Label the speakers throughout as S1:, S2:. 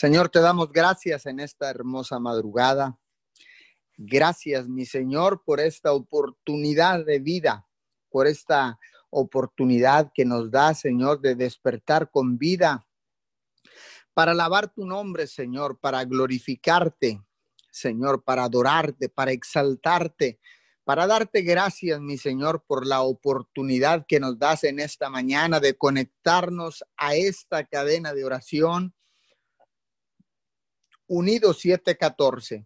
S1: Señor, te damos gracias en esta hermosa madrugada. Gracias, mi Señor, por esta oportunidad de vida, por esta oportunidad que nos da, Señor, de despertar con vida para alabar tu nombre, Señor, para glorificarte, Señor, para adorarte, para exaltarte, para darte gracias, mi Señor, por la oportunidad que nos das en esta mañana de conectarnos a esta cadena de oración Unido 714.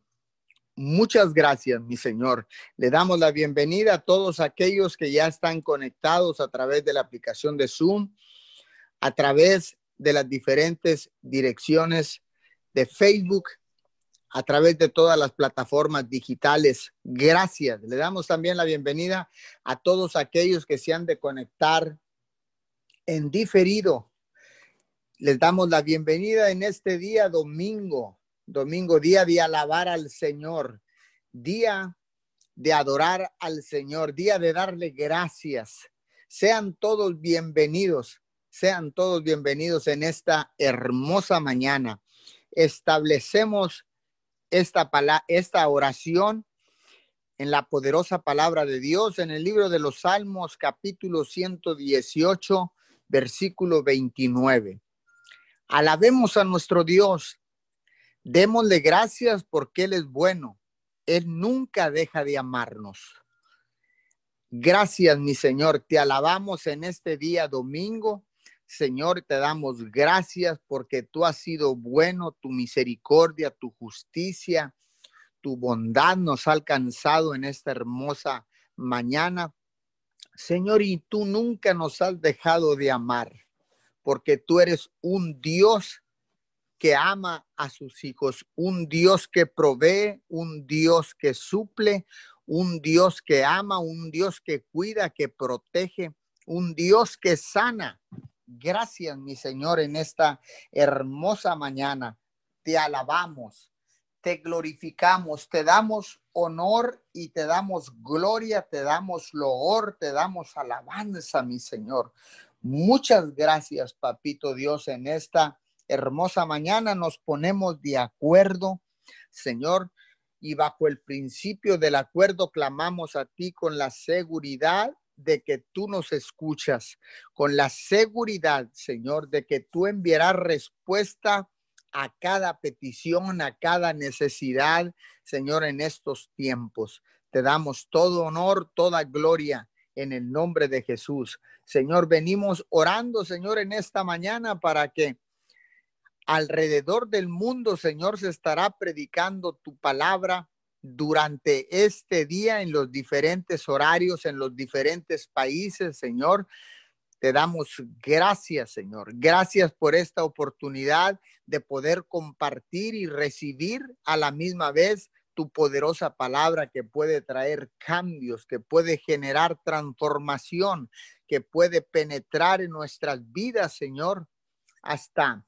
S1: Muchas gracias, mi Señor. Le damos la bienvenida a todos aquellos que ya están conectados a través de la aplicación de Zoom, a través de las diferentes direcciones de Facebook, a través de todas las plataformas digitales. Gracias. Le damos también la bienvenida a todos aquellos que se han de conectar en diferido. Les damos la bienvenida en este día domingo domingo, día de alabar al Señor, día de adorar al Señor, día de darle gracias. Sean todos bienvenidos, sean todos bienvenidos en esta hermosa mañana. Establecemos esta, esta oración en la poderosa palabra de Dios en el libro de los Salmos capítulo 118 versículo 29. Alabemos a nuestro Dios Démosle gracias porque Él es bueno. Él nunca deja de amarnos. Gracias, mi Señor. Te alabamos en este día domingo. Señor, te damos gracias porque tú has sido bueno, tu misericordia, tu justicia, tu bondad nos ha alcanzado en esta hermosa mañana. Señor, y tú nunca nos has dejado de amar, porque tú eres un Dios que ama a sus hijos, un Dios que provee, un Dios que suple, un Dios que ama, un Dios que cuida, que protege, un Dios que sana. Gracias, mi Señor, en esta hermosa mañana. Te alabamos, te glorificamos, te damos honor y te damos gloria, te damos loor, te damos alabanza, mi Señor. Muchas gracias, Papito Dios, en esta hermosa mañana nos ponemos de acuerdo, Señor, y bajo el principio del acuerdo clamamos a ti con la seguridad de que tú nos escuchas, con la seguridad, Señor, de que tú enviarás respuesta a cada petición, a cada necesidad, Señor, en estos tiempos. Te damos todo honor, toda gloria en el nombre de Jesús. Señor, venimos orando, Señor, en esta mañana para que alrededor del mundo, Señor, se estará predicando tu palabra durante este día en los diferentes horarios, en los diferentes países, Señor. Te damos gracias, Señor. Gracias por esta oportunidad de poder compartir y recibir a la misma vez tu poderosa palabra que puede traer cambios, que puede generar transformación, que puede penetrar en nuestras vidas, Señor, hasta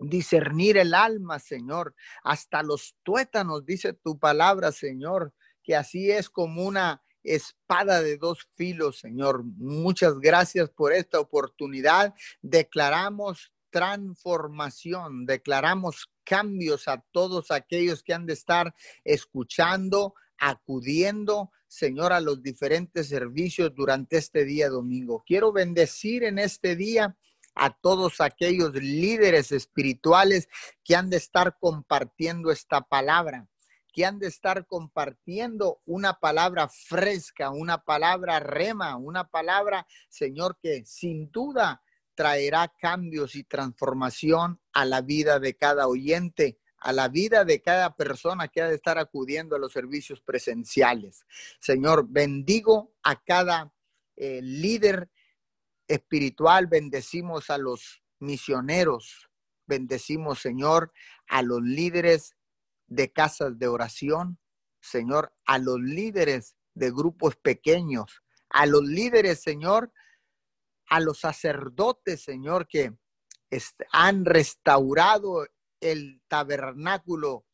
S1: discernir el alma, Señor, hasta los tuétanos, dice tu palabra, Señor, que así es como una espada de dos filos, Señor. Muchas gracias por esta oportunidad. Declaramos transformación, declaramos cambios a todos aquellos que han de estar escuchando, acudiendo, Señor, a los diferentes servicios durante este día domingo. Quiero bendecir en este día a todos aquellos líderes espirituales que han de estar compartiendo esta palabra, que han de estar compartiendo una palabra fresca, una palabra rema, una palabra, Señor, que sin duda traerá cambios y transformación a la vida de cada oyente, a la vida de cada persona que ha de estar acudiendo a los servicios presenciales. Señor, bendigo a cada eh, líder espiritual, bendecimos a los misioneros, bendecimos, Señor, a los líderes de casas de oración, Señor, a los líderes de grupos pequeños, a los líderes, Señor, a los sacerdotes, Señor, que han restaurado el tabernáculo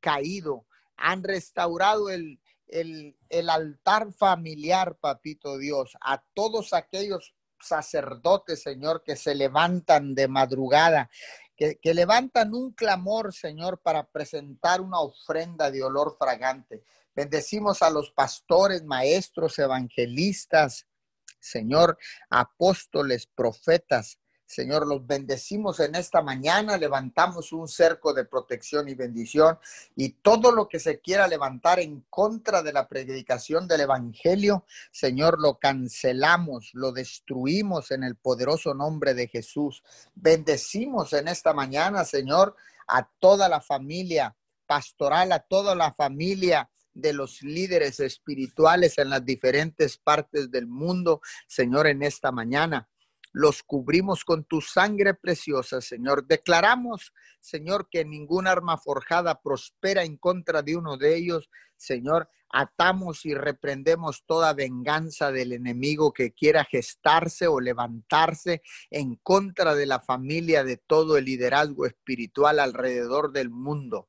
S1: caído, han restaurado el, el, el, altar familiar, papito Dios, a todos aquellos sacerdotes, Señor, que se levantan de madrugada que, que levantan un clamor, Señor, para presentar una ofrenda de olor fragante. Bendecimos a los pastores, maestros, evangelistas, Señor, apóstoles, profetas, Señor, los bendecimos en esta mañana, levantamos un cerco de protección y bendición y todo lo que se quiera levantar en contra de la predicación del Evangelio, Señor, lo cancelamos, lo destruimos en el poderoso nombre de Jesús. Bendecimos en esta mañana, Señor, a toda la familia pastoral, a toda la familia de los líderes espirituales en las diferentes partes del mundo, Señor, en esta mañana los cubrimos con tu sangre preciosa, Señor. Declaramos, Señor, que ninguna arma forjada prospera en contra de uno de ellos. Señor, atamos y reprendemos toda venganza del enemigo que quiera gestarse o levantarse en contra de la familia de todo el liderazgo espiritual alrededor del mundo.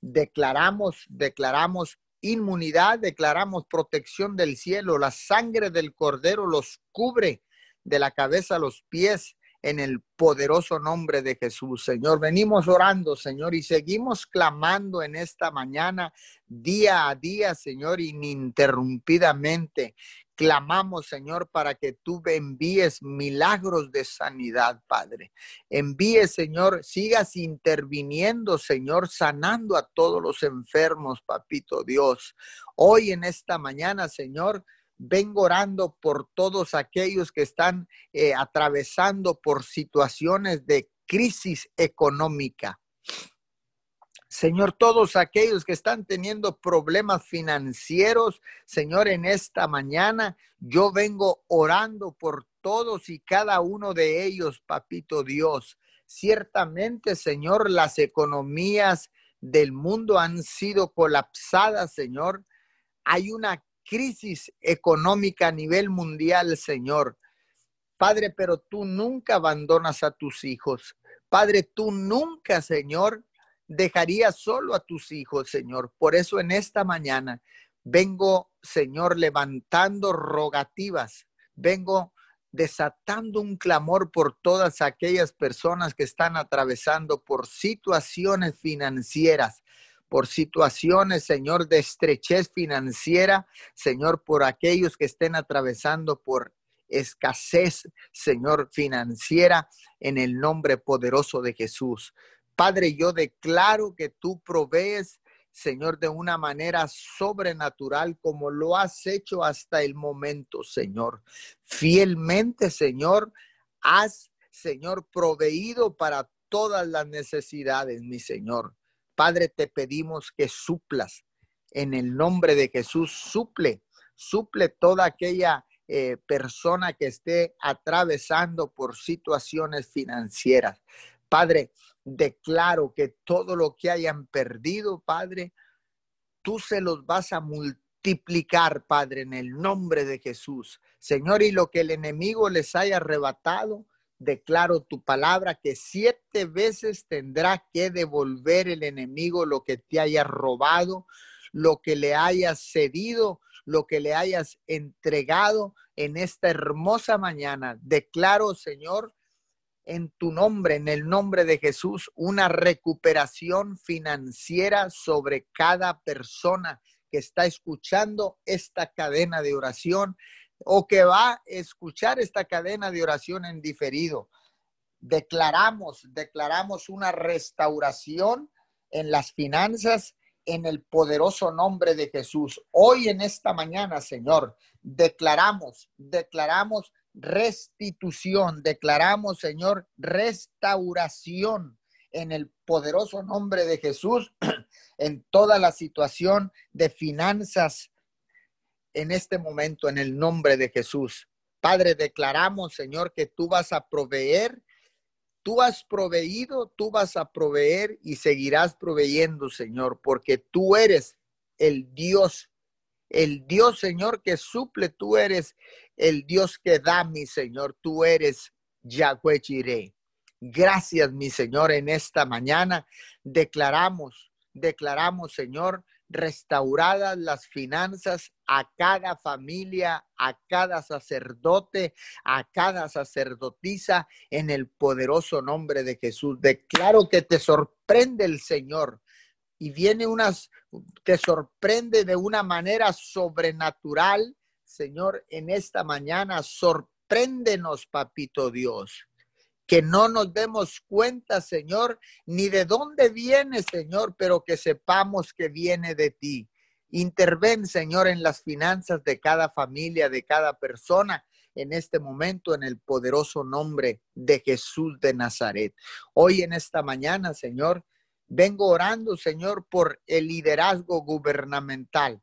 S1: Declaramos, declaramos inmunidad, declaramos protección del cielo, la sangre del cordero los cubre de la cabeza a los pies en el poderoso nombre de Jesús. Señor, venimos orando, Señor, y seguimos clamando en esta mañana, día a día, Señor, ininterrumpidamente. Clamamos, Señor, para que tú envíes milagros de sanidad, Padre. Envíe, Señor, sigas interviniendo, Señor, sanando a todos los enfermos, Papito Dios. Hoy en esta mañana, Señor, vengo orando por todos aquellos que están eh, atravesando por situaciones de crisis económica. Señor, todos aquellos que están teniendo problemas financieros, Señor, en esta mañana yo vengo orando por todos y cada uno de ellos, papito Dios. Ciertamente, Señor, las economías del mundo han sido colapsadas, Señor. Hay una crisis económica a nivel mundial, Señor. Padre, pero tú nunca abandonas a tus hijos. Padre, tú nunca, Señor, dejarías solo a tus hijos, Señor. Por eso en esta mañana vengo, Señor, levantando rogativas. Vengo desatando un clamor por todas aquellas personas que están atravesando por situaciones financieras, por situaciones, Señor, de estrechez financiera, Señor, por aquellos que estén atravesando por escasez, Señor, financiera, en el nombre poderoso de Jesús. Padre, yo declaro que tú provees, Señor, de una manera sobrenatural como lo has hecho hasta el momento, Señor. Fielmente, Señor, has, Señor, proveído para todas las necesidades, mi Señor. Padre, te pedimos que suplas en el nombre de Jesús, suple, suple toda aquella eh, persona que esté atravesando por situaciones financieras. Padre, declaro que todo lo que hayan perdido, Padre, tú se los vas a multiplicar, Padre, en el nombre de Jesús. Señor, y lo que el enemigo les haya arrebatado, declaro tu palabra que siete veces tendrá que devolver el enemigo lo que te haya robado, lo que le hayas cedido, lo que le hayas entregado en esta hermosa mañana. Declaro, Señor, en tu nombre, en el nombre de Jesús, una recuperación financiera sobre cada persona que está escuchando esta cadena de oración o que va a escuchar esta cadena de oración en diferido. Declaramos, declaramos una restauración en las finanzas en el poderoso nombre de Jesús. Hoy en esta mañana, Señor, declaramos, declaramos restitución, declaramos, Señor, restauración en el poderoso nombre de Jesús en toda la situación de finanzas en este momento en el nombre de Jesús. Padre, declaramos, Señor, que tú vas a proveer, tú has proveído, tú vas a proveer y seguirás proveyendo, Señor, porque tú eres el Dios, el Dios, Señor, que suple, tú eres el Dios que da, mi Señor, tú eres Yahweh Jireh. Gracias, mi Señor, en esta mañana declaramos, declaramos, Señor, restauradas las finanzas a cada familia, a cada sacerdote, a cada sacerdotisa, en el poderoso nombre de Jesús. Declaro que te sorprende el Señor y viene unas, te sorprende de una manera sobrenatural, Señor, en esta mañana. Sorpréndenos, papito Dios que no nos demos cuenta, Señor, ni de dónde viene, Señor, pero que sepamos que viene de ti. Interven, Señor, en las finanzas de cada familia, de cada persona en este momento en el poderoso nombre de Jesús de Nazaret. Hoy en esta mañana, Señor, vengo orando, Señor, por el liderazgo gubernamental.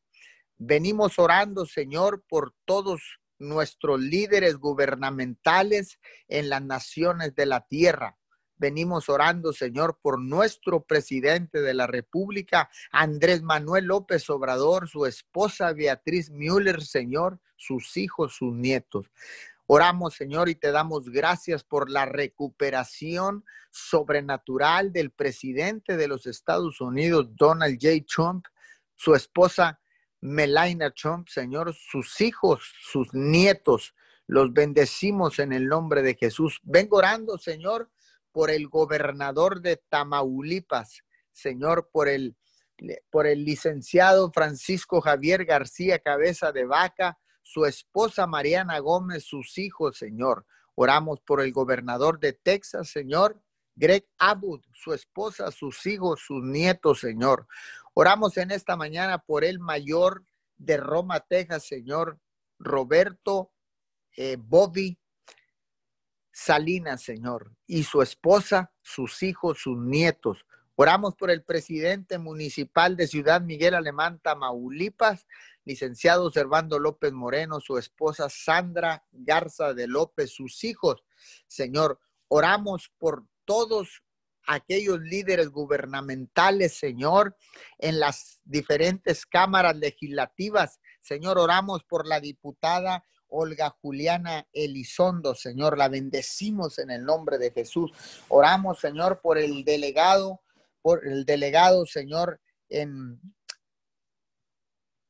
S1: Venimos orando, Señor, por todos nuestros líderes gubernamentales en las naciones de la tierra. Venimos orando, Señor, por nuestro presidente de la República, Andrés Manuel López Obrador, su esposa Beatriz Müller, Señor, sus hijos, sus nietos. Oramos, Señor, y te damos gracias por la recuperación sobrenatural del presidente de los Estados Unidos, Donald J. Trump, su esposa Melania Trump, Señor, sus hijos, sus nietos, los bendecimos en el nombre de Jesús. Vengo orando, Señor, por el gobernador de Tamaulipas, Señor, por el, por el licenciado Francisco Javier García Cabeza de Vaca, su esposa Mariana Gómez, sus hijos, Señor. Oramos por el gobernador de Texas, Señor, Greg Abbott, su esposa, sus hijos, sus nietos, Señor. Oramos en esta mañana por el mayor de Roma, Texas, Señor, Roberto eh, Bobby Salinas, Señor, y su esposa, sus hijos, sus nietos. Oramos por el presidente municipal de Ciudad Miguel Alemán, Tamaulipas, licenciado Servando López Moreno, su esposa Sandra Garza de López, sus hijos. Señor, oramos por todos aquellos líderes gubernamentales, Señor, en las diferentes cámaras legislativas. Señor, oramos por la diputada Olga Juliana Elizondo, Señor, la bendecimos en el nombre de Jesús. Oramos, Señor, por el delegado, por el delegado, Señor, en,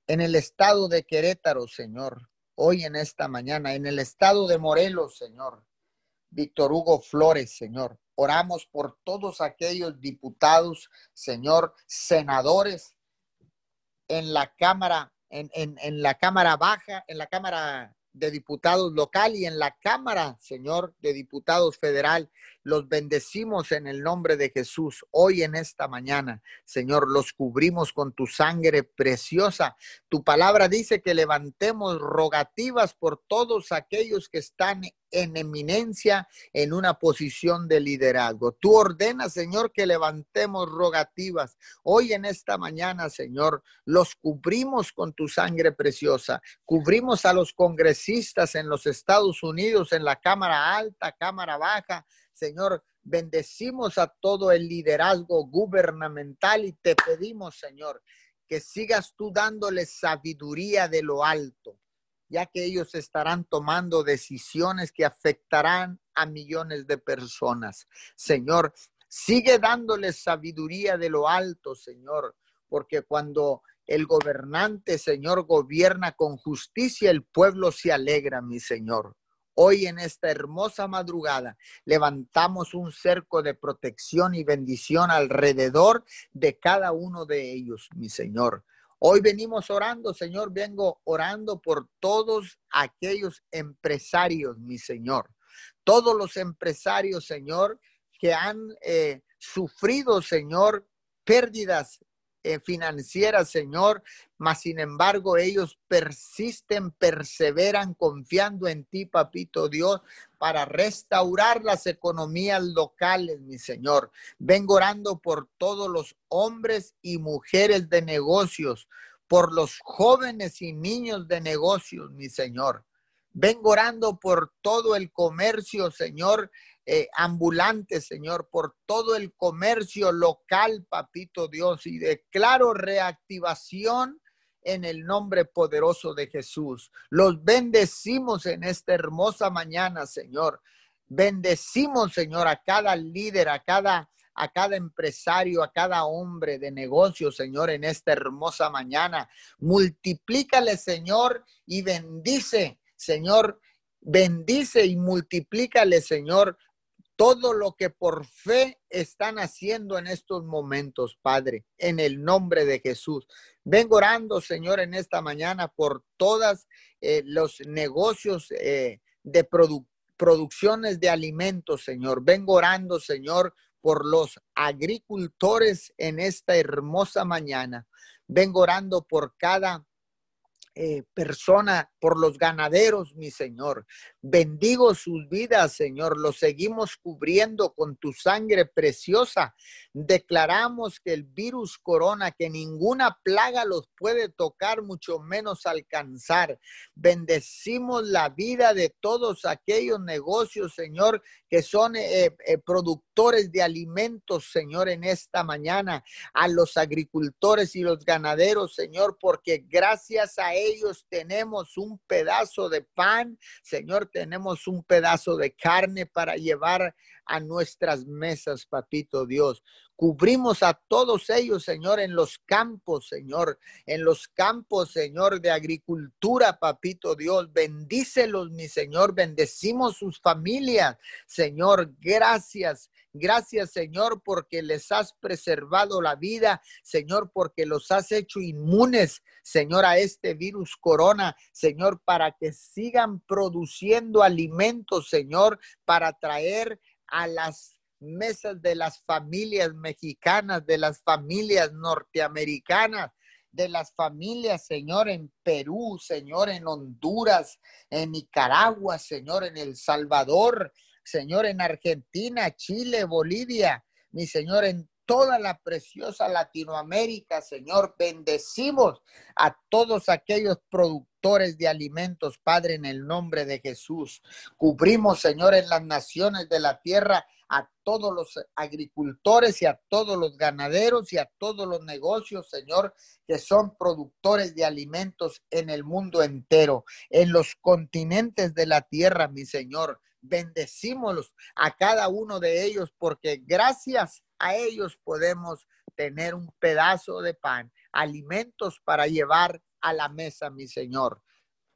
S1: en el estado de Querétaro, Señor, hoy en esta mañana, en el estado de Morelos, Señor, Víctor Hugo Flores, Señor. Oramos por todos aquellos diputados, Señor, senadores en la Cámara, en, en, la Cámara Baja, en la Cámara de Diputados local y en la Cámara, Señor, de Diputados Federal. Los bendecimos en el nombre de Jesús hoy en esta mañana. Señor, los cubrimos con tu sangre preciosa. Tu palabra dice que levantemos rogativas por todos aquellos que están en eminencia en una posición de liderazgo. Tú ordenas, Señor, que levantemos rogativas. Hoy en esta mañana, Señor, los cubrimos con tu sangre preciosa. Cubrimos a los congresistas en los Estados Unidos, en la Cámara Alta, Cámara Baja. Señor, bendecimos a todo el liderazgo gubernamental y te pedimos, Señor, que sigas tú dándoles sabiduría de lo alto ya que ellos estarán tomando decisiones que afectarán a millones de personas. Señor, sigue dándoles sabiduría de lo alto, Señor, porque cuando el gobernante, Señor, gobierna con justicia, el pueblo se alegra, mi Señor. Hoy en esta hermosa madrugada levantamos un cerco de protección y bendición alrededor de cada uno de ellos, mi Señor. Hoy venimos orando, Señor, vengo orando por todos aquellos empresarios, mi Señor. Todos los empresarios, Señor, que han eh, sufrido, Señor, pérdidas eh, financieras, Señor, mas sin embargo ellos persisten, perseveran confiando en ti, papito Dios, para restaurar las economías locales, mi Señor. Vengo orando por todos los hombres y mujeres de negocios, por los jóvenes y niños de negocios, mi Señor. Vengo orando por todo el comercio, Señor, eh, ambulante, Señor, por todo el comercio local, papito Dios, y declaro reactivación en el nombre poderoso de Jesús. Los bendecimos en esta hermosa mañana, Señor. Bendecimos, Señor, a cada líder, a cada a cada empresario, a cada hombre de negocio, Señor, en esta hermosa mañana. Multiplícale, Señor, y bendice, Señor, bendice y multiplícale, Señor, todo lo que por fe están haciendo en estos momentos, Padre, en el nombre de Jesús. Vengo orando, Señor, en esta mañana por todos eh, los negocios eh, de producciones de alimentos, Señor. Vengo orando, Señor, por los agricultores en esta hermosa mañana. Vengo orando por cada eh, persona, por los ganaderos, mi Señor. Bendigo sus vidas, Señor. Los seguimos cubriendo con tu sangre preciosa. Declaramos que el virus corona, que ninguna plaga los puede tocar, mucho menos alcanzar. Bendecimos la vida de todos aquellos negocios, Señor, que son eh, eh, productores de alimentos, Señor, en esta mañana. A los agricultores y los ganaderos, Señor, porque gracias a tenemos un pedazo de pan, Señor tenemos un pedazo de carne para llevar a nuestras mesas, papito Dios. Cubrimos a todos ellos, Señor, en los campos, Señor, en los campos, Señor, de agricultura, papito Dios. Bendícelos, mi Señor. Bendecimos sus familias, Señor. Gracias. Gracias, Señor, porque les has preservado la vida, Señor, porque los has hecho inmunes, Señor, a este virus corona, Señor, para que sigan produciendo alimentos, Señor, para traer a las mesas de las familias mexicanas, de las familias norteamericanas, de las familias, Señor, en Perú, Señor, en Honduras, en Nicaragua, Señor, en El Salvador, Señor, en Argentina, Chile, Bolivia, mi Señor, en toda la preciosa Latinoamérica, Señor. Bendecimos a todos aquellos productores de alimentos, Padre, en el nombre de Jesús. Cubrimos, Señor, en las naciones de la tierra a todos los agricultores y a todos los ganaderos y a todos los negocios, Señor, que son productores de alimentos en el mundo entero, en los continentes de la tierra, mi Señor. Bendecímoslos a cada uno de ellos porque gracias a ellos podemos tener un pedazo de pan, alimentos para llevar a la mesa, mi Señor.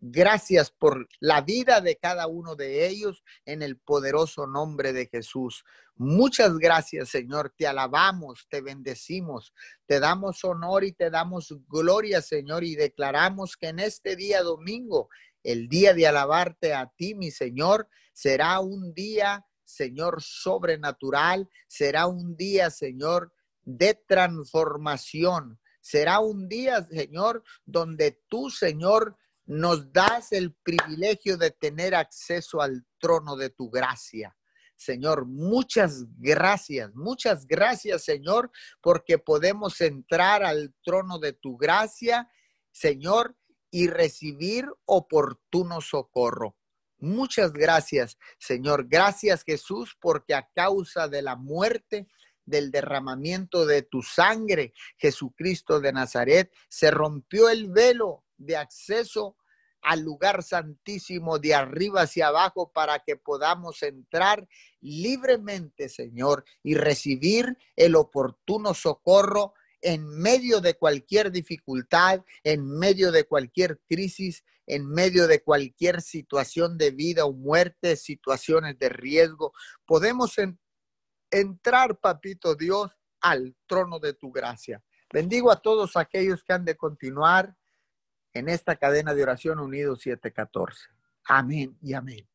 S1: Gracias por la vida de cada uno de ellos en el poderoso nombre de Jesús. Muchas gracias, Señor. Te alabamos, te bendecimos, te damos honor y te damos gloria, Señor, y declaramos que en este día domingo, el día de alabarte a ti, mi Señor, será un día Señor, sobrenatural. Será un día, Señor, de transformación. Será un día, Señor, donde tú, Señor, nos das el privilegio de tener acceso al trono de tu gracia. Señor, muchas gracias, muchas gracias, Señor, porque podemos entrar al trono de tu gracia, Señor, y recibir oportuno socorro. Muchas gracias, Señor. Gracias, Jesús, porque a causa de la muerte, del derramamiento de tu sangre, Jesucristo de Nazaret, se rompió el velo de acceso al lugar santísimo de arriba hacia abajo para que podamos entrar libremente, Señor, y recibir el oportuno socorro en medio de cualquier dificultad, en medio de cualquier crisis, en medio de cualquier situación de vida o muerte, situaciones de riesgo. Podemos entrar, papito Dios, al trono de tu gracia. Bendigo a todos aquellos que han de continuar en esta cadena de oración unido 714. Amén y amén.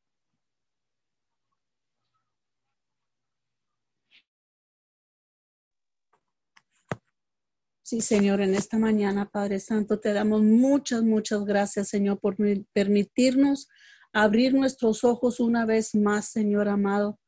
S2: Sí, Señor, en esta mañana, Padre Santo, te damos muchas, muchas gracias, Señor, por permitirnos abrir nuestros ojos una vez más, Señor amado.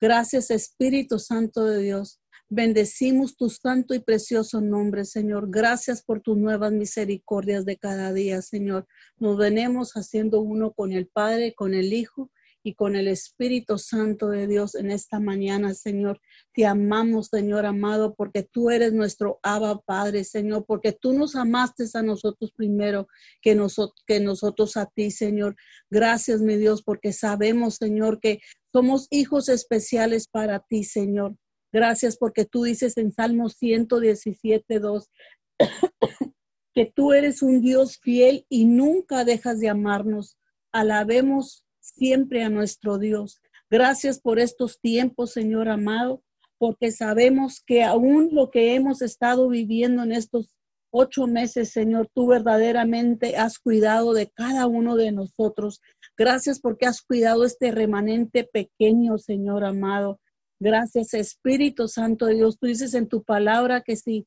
S2: Gracias, Espíritu Santo de Dios. Bendecimos tu santo y precioso nombre, Señor. Gracias por tus nuevas misericordias de cada día, Señor. Nos venemos haciendo uno con el Padre, con el Hijo y con el Espíritu Santo de Dios en esta mañana, Señor. Te amamos, Señor amado, porque tú eres nuestro Abba Padre, Señor, porque tú nos amaste a nosotros primero que, nosotros, que nosotros a ti, Señor. Gracias, mi Dios, porque sabemos, Señor, que somos hijos especiales para ti, Señor. Gracias porque tú dices en Salmo 117, 2, que tú eres un Dios fiel y nunca dejas de amarnos. Alabemos siempre a nuestro Dios. Gracias por estos tiempos, Señor amado, porque sabemos que aún lo que hemos estado viviendo en estos ocho meses, Señor, tú verdaderamente has cuidado de cada uno de nosotros. Gracias porque has cuidado este remanente pequeño, Señor amado. Gracias, Espíritu Santo de Dios. Tú dices en tu palabra que si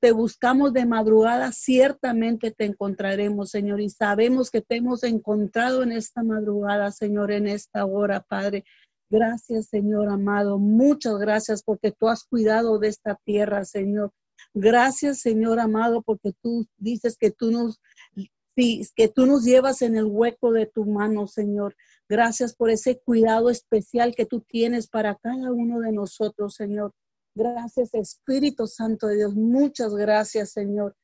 S2: te buscamos de madrugada, ciertamente te encontraremos, Señor. Y sabemos que te hemos encontrado en esta madrugada, Señor, en esta hora, Padre. Gracias, Señor amado. Muchas gracias porque tú has cuidado de esta tierra, Señor. Gracias, Señor amado, porque tú dices que tú nos que tú nos llevas en el hueco de tu mano, Señor. Gracias por ese cuidado especial que tú tienes para cada uno de nosotros, Señor. Gracias, Espíritu Santo de Dios. Muchas gracias, Señor.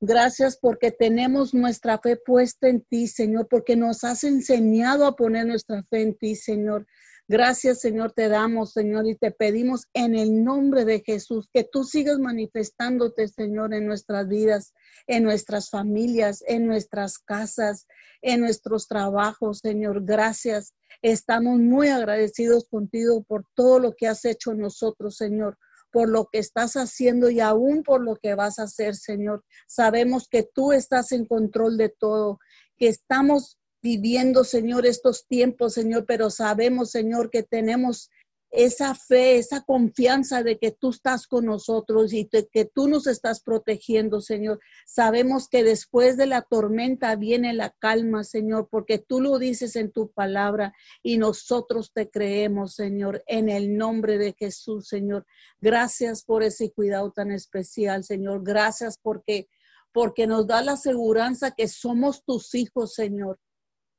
S2: Gracias porque tenemos nuestra fe puesta en ti, Señor, porque nos has enseñado a poner nuestra fe en ti, Señor. Gracias, Señor, te damos, Señor, y te pedimos en el nombre de Jesús que tú sigas manifestándote, Señor, en nuestras vidas, en nuestras familias, en nuestras casas, en nuestros trabajos, Señor. Gracias. Estamos muy agradecidos contigo por todo lo que has hecho en nosotros, Señor por lo que estás haciendo y aún por lo que vas a hacer, Señor. Sabemos que tú estás en control de todo, que estamos viviendo, Señor, estos tiempos, Señor, pero sabemos, Señor, que tenemos esa fe, esa confianza de que tú estás con nosotros y que tú nos estás protegiendo, Señor. Sabemos que después de la tormenta viene la calma, Señor, porque tú lo dices en tu palabra y nosotros te creemos, Señor, en el nombre de Jesús, Señor. Gracias por ese cuidado tan especial, Señor. Gracias porque porque nos da la seguridad que somos tus hijos, Señor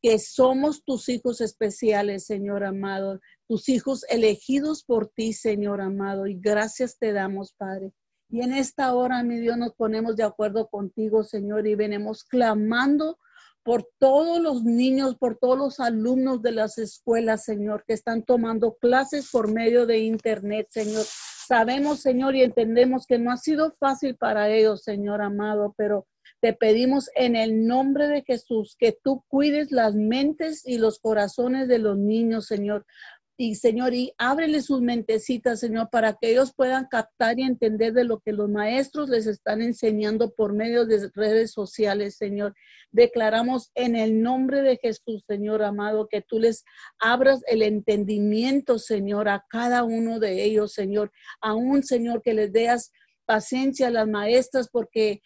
S2: que somos tus hijos especiales, Señor amado, tus hijos elegidos por ti, Señor amado, y gracias te damos, Padre. Y en esta hora, mi Dios, nos ponemos de acuerdo contigo, Señor, y venimos clamando por todos los niños, por todos los alumnos de las escuelas, Señor, que están tomando clases por medio de Internet, Señor. Sabemos, Señor, y entendemos que no ha sido fácil para ellos, Señor amado, pero te pedimos en el nombre de Jesús que tú cuides las mentes y los corazones de los niños, Señor. Y Señor, y ábrele sus mentecitas, Señor, para que ellos puedan captar y entender de lo que los maestros les están enseñando por medio de redes sociales, Señor. Declaramos en el nombre de Jesús, Señor amado, que tú les abras el entendimiento, Señor, a cada uno de ellos, Señor. Aún, Señor, que les deas paciencia a las maestras porque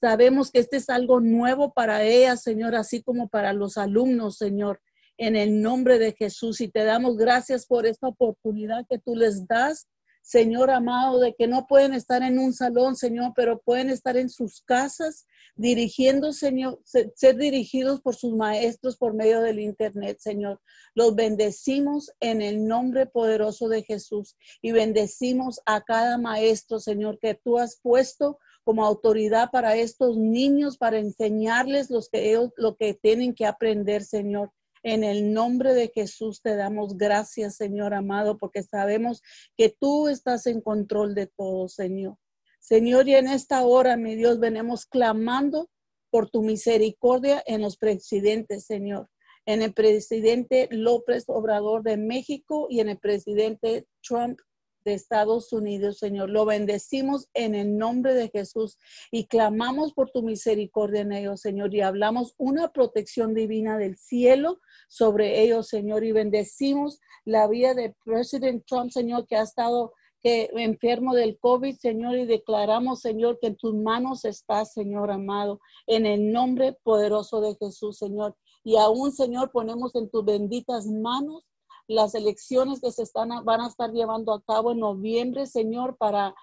S2: Sabemos que este es algo nuevo para ellas, Señor, así como para los alumnos, Señor, en el nombre de Jesús. Y te damos gracias por esta oportunidad que tú les das, Señor amado, de que no pueden estar en un salón, Señor, pero pueden estar en sus casas, dirigiendo, Señor, ser dirigidos por sus maestros por medio del Internet, Señor. Los bendecimos en el nombre poderoso de Jesús y bendecimos a cada maestro, Señor, que tú has puesto como autoridad para estos niños, para enseñarles los que ellos, lo que tienen que aprender, Señor. En el nombre de Jesús te damos gracias, Señor amado, porque sabemos que tú estás en control de todo, Señor. Señor, y en esta hora, mi Dios, venimos clamando por tu misericordia en los presidentes, Señor. En el presidente López Obrador de México y en el presidente Trump de Estados Unidos, Señor. Lo bendecimos en el nombre de Jesús y clamamos por tu misericordia en ellos, Señor, y hablamos una protección divina del cielo sobre ellos, Señor, y bendecimos la vida de presidente Trump, Señor, que ha estado que enfermo del COVID, Señor, y declaramos, Señor, que en tus manos está, Señor amado, en el nombre poderoso de Jesús, Señor. Y aún, Señor, ponemos en tus benditas manos las elecciones que se están, van a estar llevando a cabo en noviembre, Señor, para,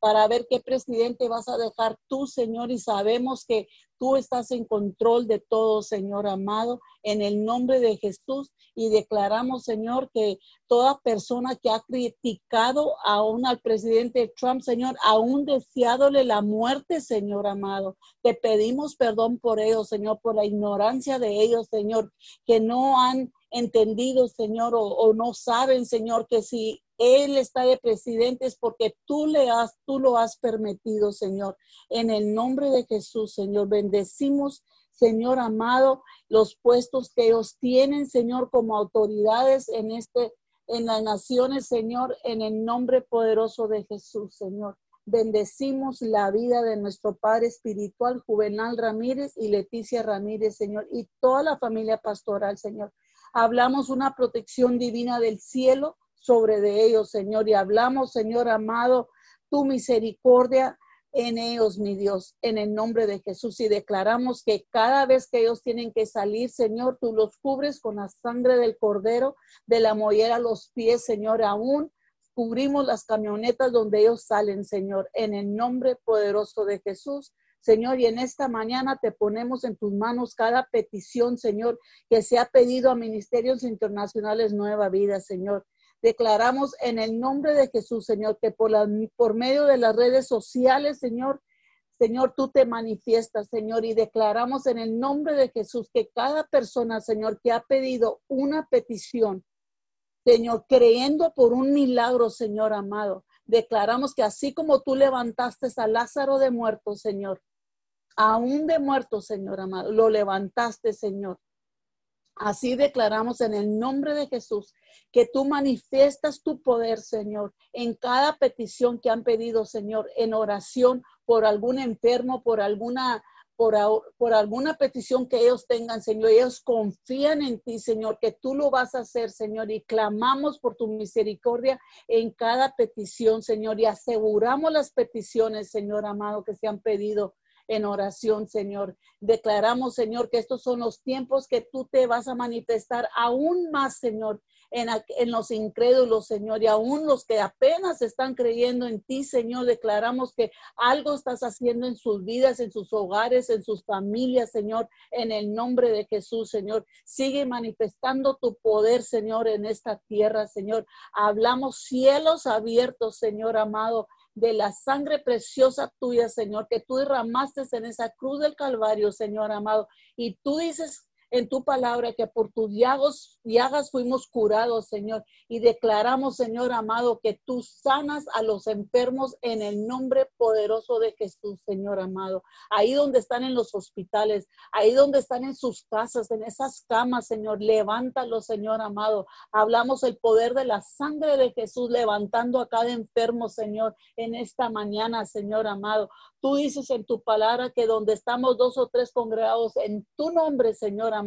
S2: para ver qué presidente vas a dejar tú, Señor, y sabemos que tú estás en control de todo, Señor amado, en el nombre de Jesús. Y declaramos, Señor, que toda persona que ha criticado aún al presidente Trump, Señor, aún deseándole la muerte, Señor amado, te pedimos perdón por ellos, Señor, por la ignorancia de ellos, Señor, que no han entendido, Señor, o, no saben, Señor, que si él está de presidente es porque tú le has, tú lo has permitido, Señor. En el nombre de Jesús, Señor, bendecimos, Señor amado, los puestos que ellos tienen, Señor, como autoridades en este, en las naciones, Señor, en el nombre poderoso de Jesús, Señor. Bendecimos la vida de nuestro Padre Espiritual, Juvenal Ramírez y Leticia Ramírez, Señor, y toda la familia pastoral, Señor. Hablamos una protección divina del cielo sobre de ellos, Señor, y hablamos, Señor amado, tu misericordia en ellos, mi Dios, en el nombre de Jesús. Y declaramos que cada vez que ellos tienen que salir, Señor, tú los cubres con la sangre del cordero, de la mollera a los pies, Señor, aún cubrimos las camionetas donde ellos salen, Señor, en el nombre poderoso de Jesús. Señor, y en esta mañana te ponemos en tus manos cada petición, Señor, que se ha pedido a Ministerios Internacionales Nueva Vida, Señor. Declaramos en el nombre de Jesús, Señor, que por, la, por medio de las redes sociales, Señor, Señor, tú te manifiestas, Señor, y declaramos en el nombre de Jesús que cada persona, Señor, que ha pedido una petición, Señor, creyendo por un milagro, Señor amado. Declaramos que así como tú levantaste a Lázaro de muerto, Señor, aún de muerto, Señor amado, lo levantaste, Señor. Así declaramos en el nombre de Jesús que tú manifiestas tu poder, Señor, en cada petición que han pedido, Señor, en oración por algún enfermo, por alguna por, alguna petición que ellos tengan, Señor. Ellos confían en ti, Señor, que tú lo vas a hacer, Señor, y clamamos por tu misericordia en cada petición, Señor, y aseguramos las peticiones, Señor amado, que se han pedido en oración, Señor. Declaramos, Señor, que estos son los tiempos que tú te vas a manifestar aún más, Señor, en, los incrédulos, Señor, y aún los que apenas están creyendo en ti, Señor, declaramos que algo estás haciendo en sus vidas, en sus hogares, en sus familias, Señor, en el nombre de Jesús, Señor. Sigue manifestando tu poder, Señor, en esta tierra, Señor. Hablamos cielos abiertos, Señor amado, de la sangre preciosa tuya, Señor, que tú derramaste en esa cruz del Calvario, Señor amado. Y tú dices en tu palabra que por tus llagas, fuimos curados, Señor. Y declaramos, Señor amado, que tú sanas a los enfermos en el nombre poderoso de Jesús, Señor amado. Ahí donde están en los hospitales, ahí donde están en sus casas, en esas camas, Señor, levántalos, Señor amado. Hablamos el poder de la sangre de Jesús levantando a cada enfermo, Señor, en esta mañana, Señor amado. Tú dices en tu palabra que donde estamos dos o tres congregados en tu nombre, Señor amado,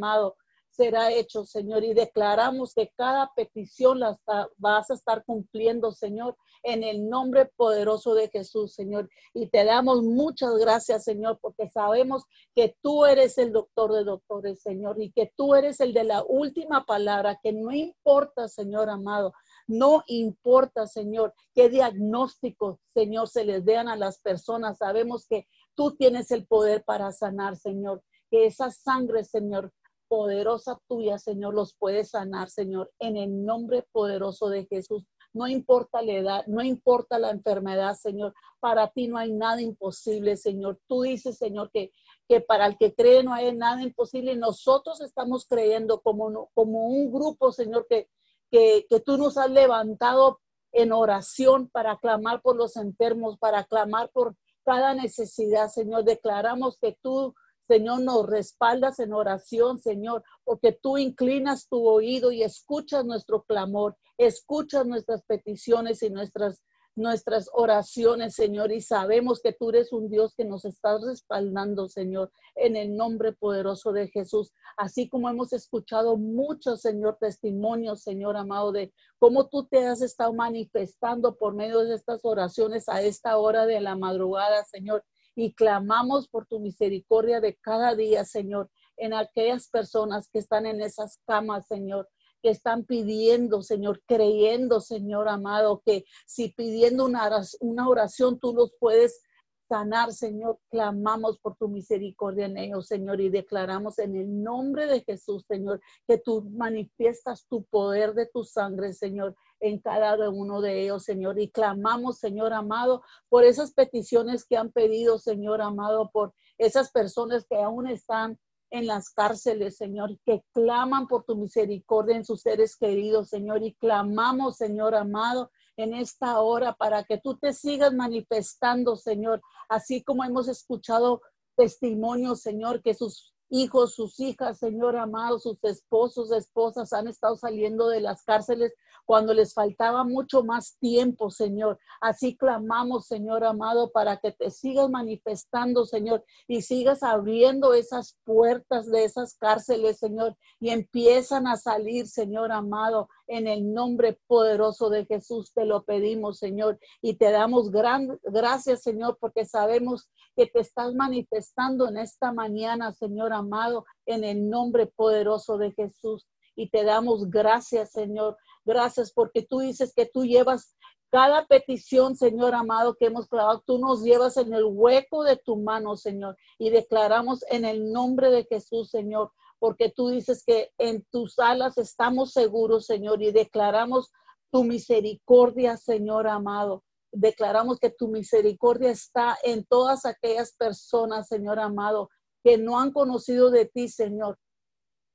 S2: será hecho, Señor. Y declaramos que cada petición la vas a estar cumpliendo, Señor, en el nombre poderoso de Jesús, Señor. Y te damos muchas gracias, Señor, porque sabemos que tú eres el doctor de doctores, Señor, y que tú eres el de la última palabra, que no importa, Señor amado, no importa, Señor, qué diagnóstico, Señor, se les den a las personas. Sabemos que tú tienes el poder para sanar, Señor. Que esa sangre, Señor, poderosa tuya, Señor, los puede sanar, Señor, en el nombre poderoso de Jesús. No importa la edad, no importa la enfermedad, Señor. Para ti no hay nada imposible, Señor. Tú dices, Señor, que, que para el que cree no hay nada imposible. Nosotros estamos creyendo como, como un grupo, Señor, que, que, tú nos has levantado en oración para clamar por los enfermos, para clamar por cada necesidad, Señor. Declaramos que tú, Señor, nos respaldas en oración, Señor, porque tú inclinas tu oído y escuchas nuestro clamor, escuchas nuestras peticiones y nuestras nuestras oraciones, Señor, y sabemos que tú eres un Dios que nos estás respaldando, Señor, en el nombre poderoso de Jesús. Así como hemos escuchado muchos, Señor, testimonios, Señor amado, de cómo tú te has estado manifestando por medio de estas oraciones a esta hora de la madrugada, Señor. Y clamamos por tu misericordia de cada día, Señor, en aquellas personas que están en esas camas, Señor que están pidiendo, Señor, creyendo, Señor amado, que si pidiendo una oración, tú los puedes sanar, Señor. Clamamos por tu misericordia en ellos, Señor, y declaramos en el nombre de Jesús, Señor, que tú manifiestas tu poder de tu sangre, Señor, en cada uno de ellos, Señor. Y clamamos, Señor amado, por esas peticiones que han pedido, Señor amado, por esas personas que aún están en las cárceles, Señor, que claman por tu misericordia en sus seres queridos, Señor, y clamamos, Señor amado, en esta hora para que tú te sigas manifestando, Señor, así como hemos escuchado testimonios, Señor, que sus hijos, sus hijas, Señor amado, sus esposos, esposas han estado saliendo de las cárceles cuando les faltaba mucho más tiempo, Señor. Así clamamos, Señor amado, para que te sigas manifestando, Señor, y sigas abriendo esas puertas de esas cárceles, Señor, y empiezan a salir, Señor amado, en el nombre poderoso de Jesús te lo pedimos, Señor, y te damos gran gracias, Señor, porque sabemos que te estás manifestando en esta mañana, Señor amado, en el nombre poderoso de Jesús. Y te damos gracias, Señor. Gracias porque tú dices que tú llevas cada petición, Señor amado, que hemos clavado, tú nos llevas en el hueco de tu mano, Señor. Y declaramos en el nombre de Jesús, Señor, porque tú dices que en tus alas estamos seguros, Señor, y declaramos tu misericordia, Señor amado. Declaramos que tu misericordia está en todas aquellas personas, Señor amado, que no han conocido de ti, Señor,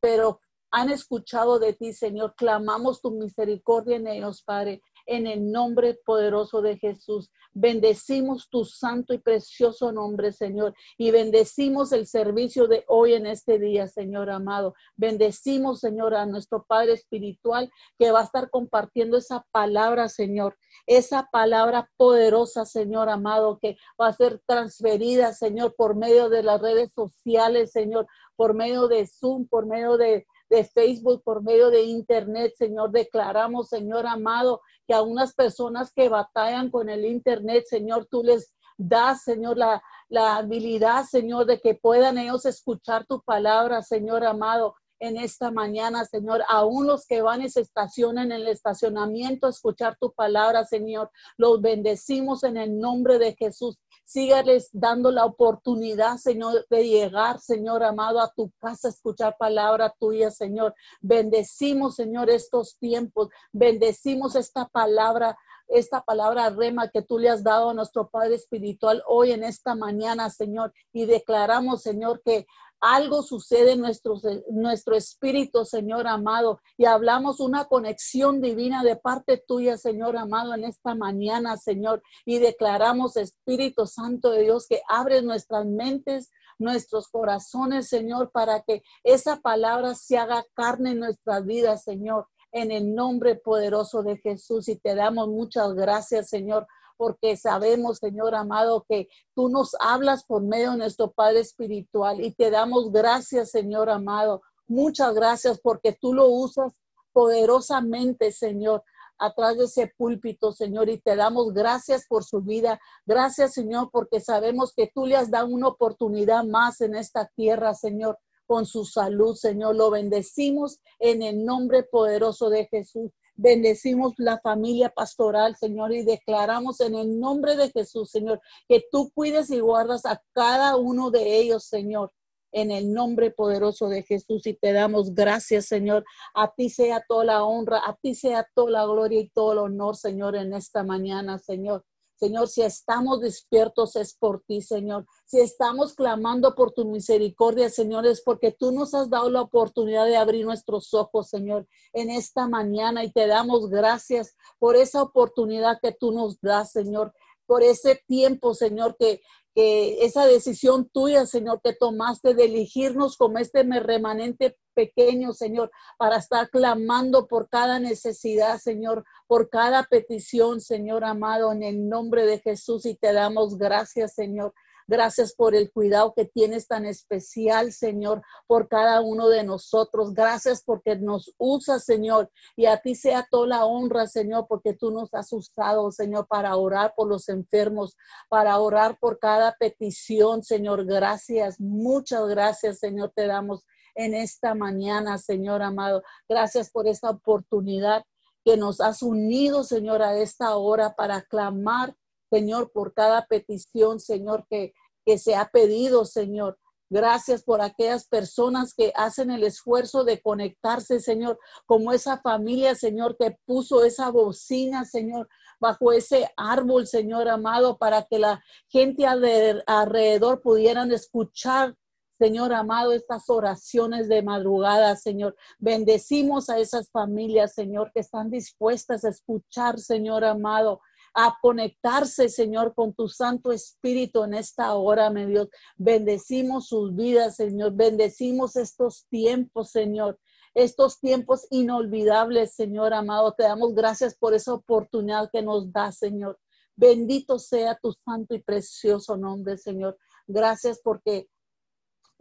S2: pero han escuchado de ti, Señor. Clamamos tu misericordia en ellos, Padre en el nombre poderoso de Jesús. Bendecimos tu santo y precioso nombre, Señor, y bendecimos el servicio de hoy en este día, Señor amado. Bendecimos, Señor, a nuestro Padre Espiritual que va a estar compartiendo esa palabra, Señor, esa palabra poderosa, Señor amado, que va a ser transferida, Señor, por medio de las redes sociales, Señor, por medio de Zoom, por medio de de Facebook, por medio de Internet, Señor. Declaramos, Señor amado, que a unas personas que batallan con el Internet, Señor, tú les das, Señor, la, la habilidad, Señor, de que puedan ellos escuchar tu palabra, Señor amado en esta mañana, Señor. Aún los que van y se estacionan en el estacionamiento escuchar tu palabra, Señor. Los bendecimos en el nombre de Jesús. Sígales dando la oportunidad, Señor, de llegar, Señor amado, a tu casa, escuchar palabra tuya, Señor. Bendecimos, Señor, estos tiempos. Bendecimos esta palabra esta palabra rema que tú le has dado a nuestro Padre Espiritual hoy en esta mañana, Señor. Y declaramos, Señor, que algo sucede en nuestro, nuestro espíritu, Señor amado, y hablamos una conexión divina de parte tuya, Señor amado, en esta mañana, Señor, y declaramos, Espíritu Santo de Dios, que abre nuestras mentes, nuestros corazones, Señor, para que esa palabra se haga carne en nuestras vidas, Señor, en el nombre poderoso de Jesús. Y te damos muchas gracias, Señor, porque sabemos, Señor amado, que tú nos hablas por medio de nuestro Padre Espiritual y te damos gracias, Señor amado. Muchas gracias porque tú lo usas poderosamente, Señor, atrás de ese púlpito, Señor, y te damos gracias por su vida. Gracias, Señor, porque sabemos que tú le has dado una oportunidad más en esta tierra, Señor, con su salud, Señor. Lo bendecimos en el nombre poderoso de Jesús. Bendecimos la familia pastoral, Señor, y declaramos en el nombre de Jesús, Señor, que tú cuides y guardas a cada uno de ellos, Señor en el nombre poderoso de Jesús y te damos gracias, Señor. A ti sea toda la honra, a ti sea toda la gloria y todo el honor, Señor, en esta mañana, Señor. Señor, si estamos despiertos es por ti, Señor. Si estamos clamando por tu misericordia, Señor, es porque tú nos has dado la oportunidad de abrir nuestros ojos, Señor, en esta mañana y te damos gracias por esa oportunidad que tú nos das, Señor, por ese tiempo, Señor, que, que esa decisión tuya, Señor, que tomaste de elegirnos como este remanente pequeño, Señor, para estar clamando por cada necesidad, Señor, por cada petición, Señor amado, en el nombre de Jesús. Y te damos gracias, Señor. Gracias por el cuidado que tienes tan especial, Señor, por cada uno de nosotros. Gracias porque nos usas, Señor. Y a ti sea toda la honra, Señor, porque tú nos has usado, Señor, para orar por los enfermos, para orar por cada petición, Señor. Gracias, muchas gracias, Señor, te damos en esta mañana, Señor amado. Gracias por esta oportunidad que nos has unido, Señor, a esta hora para clamar Señor, por cada petición, Señor, que, que se ha pedido, Señor. Gracias por aquellas personas que hacen el esfuerzo de conectarse, Señor, como esa familia, Señor, que puso esa bocina, Señor, bajo ese árbol, Señor amado, para que la gente alrededor pudieran escuchar Señor amado, estas oraciones de madrugada, Señor. Bendecimos a esas familias, Señor, que están dispuestas a escuchar, Señor amado, a conectarse, Señor, con tu Santo Espíritu en esta hora, mi Dios. Bendecimos sus vidas, Señor. Bendecimos estos tiempos, Señor. Estos tiempos inolvidables, Señor amado. Te damos gracias por esa oportunidad que nos da, Señor. Bendito sea tu santo y precioso nombre, Señor. Gracias porque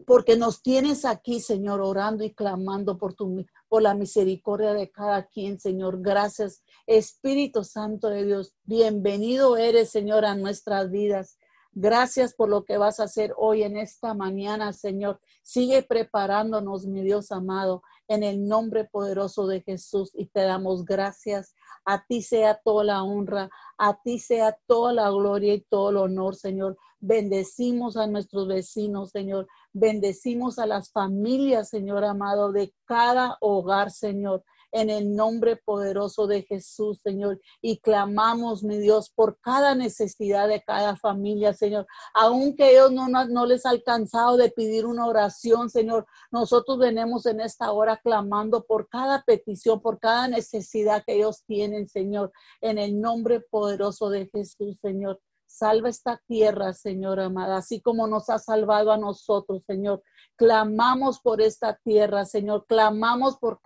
S2: porque nos tienes aquí, Señor, orando y clamando por, tu, por la misericordia de cada quien, Señor. Gracias, Espíritu Santo de Dios. Bienvenido eres, Señor, a nuestras vidas. Gracias por lo que vas a hacer hoy en esta mañana, Señor. Sigue preparándonos, mi Dios amado, en el nombre poderoso de Jesús y te damos gracias. A ti sea toda la honra, a ti sea toda la gloria y todo el honor, Señor. Bendecimos a nuestros vecinos, Señor. Bendecimos a las familias, Señor amado, de cada hogar, Señor en el nombre poderoso de Jesús, Señor. Y clamamos, mi Dios, por cada necesidad de cada familia, Señor. Aunque ellos no, no les ha alcanzado de pedir una oración, Señor, nosotros venimos en esta hora clamando por cada petición, por cada necesidad que ellos tienen, Señor, en el nombre poderoso de Jesús, Señor. Salva esta tierra, Señor amada, así como nos ha salvado a nosotros, Señor. Clamamos por esta tierra, Señor. Clamamos por,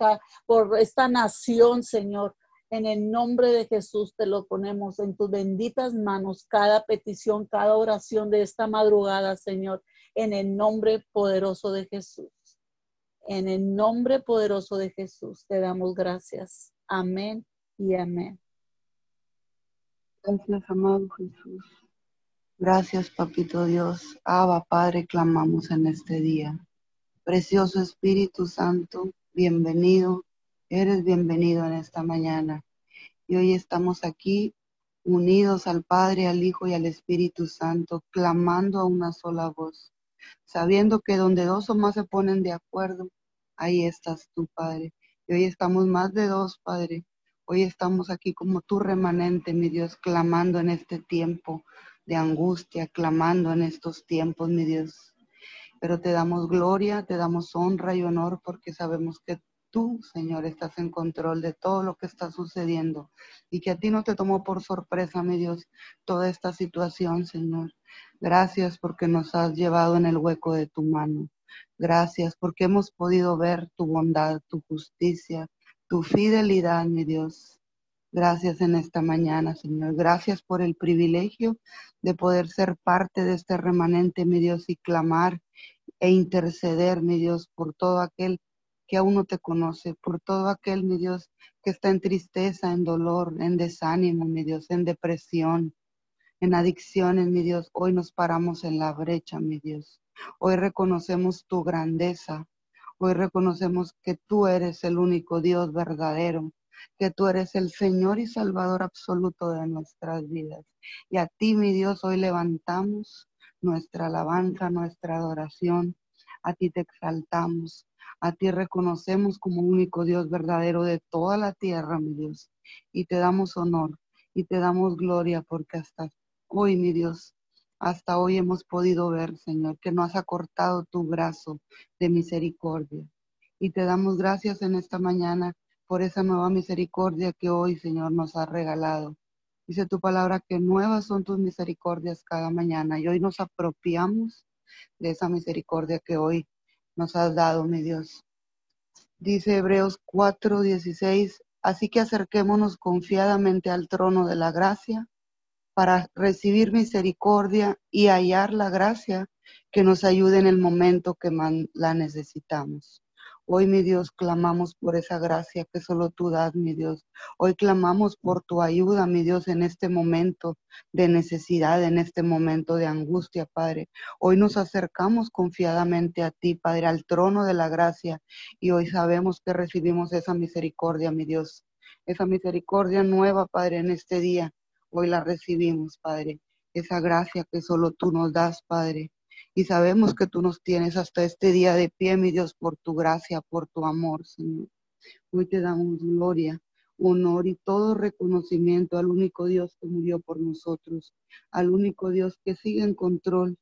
S2: por esta nación, Señor. En el nombre de Jesús te lo ponemos en tus benditas manos, cada petición, cada oración de esta madrugada, Señor, en el nombre poderoso de Jesús. En el nombre poderoso de Jesús te damos gracias. Amén y amén.
S3: Gracias, amado Jesús. Gracias, Papito Dios. Abba, Padre, clamamos en este día. Precioso Espíritu Santo, bienvenido. Eres bienvenido en esta mañana. Y hoy estamos aquí unidos al Padre, al Hijo y al Espíritu Santo, clamando a una sola voz, sabiendo que donde dos o más se ponen de acuerdo, ahí estás tú, Padre. Y hoy estamos más de dos, Padre, Hoy estamos aquí como tu remanente, mi Dios, clamando en este tiempo de angustia, clamando en estos tiempos, mi Dios. Pero te damos gloria, te damos honra y honor porque sabemos que tú, Señor, estás en control de todo lo que está sucediendo y que a ti no te tomó por sorpresa, mi Dios, toda esta situación, Señor. Gracias porque nos has llevado en el hueco de tu mano. Gracias porque hemos podido ver tu bondad, tu justicia, tu fidelidad, mi Dios. Gracias en esta mañana, Señor. Gracias por el privilegio de poder ser parte de este remanente, mi Dios, y clamar e interceder, mi Dios, por todo aquel que aún no te conoce, por todo aquel, mi Dios, que está en tristeza, en dolor, en desánimo, mi Dios, en depresión, en adicciones, mi Dios. Hoy nos paramos en la brecha, mi Dios. Hoy reconocemos tu grandeza, Hoy reconocemos que tú eres el único Dios verdadero, que tú eres el Señor y Salvador absoluto de nuestras vidas. Y a ti, mi Dios, hoy levantamos nuestra alabanza, nuestra adoración. A ti te exaltamos. A ti reconocemos como único Dios verdadero de toda la tierra, mi Dios. Y te damos honor y te damos gloria porque hasta hoy, mi Dios, hasta hoy hemos podido ver, Señor, que no has acortado tu brazo de misericordia. Y te damos gracias en esta mañana por esa nueva misericordia que hoy, Señor, nos ha regalado. Dice tu palabra que nuevas son tus misericordias cada mañana y hoy nos apropiamos de esa misericordia que hoy nos has dado, mi Dios. Dice Hebreos 4:16, así que acerquémonos confiadamente al trono de la gracia para recibir misericordia y hallar la gracia que nos ayude en el momento que la necesitamos. Hoy, mi Dios, clamamos por esa gracia que solo tú das, mi Dios. Hoy clamamos por tu ayuda, mi Dios, en este momento de necesidad, en este momento de angustia, Padre. Hoy nos acercamos confiadamente a ti, Padre, al trono de la gracia, y hoy sabemos que recibimos esa misericordia, mi Dios. Esa misericordia nueva, Padre, en este día Hoy la recibimos, Padre, esa gracia que solo tú nos das, Padre. Y sabemos que tú nos tienes hasta este día de pie, mi Dios, por tu gracia, por tu amor, Señor. Hoy te damos gloria, honor y todo reconocimiento al único Dios que murió por nosotros, al único Dios que sigue en control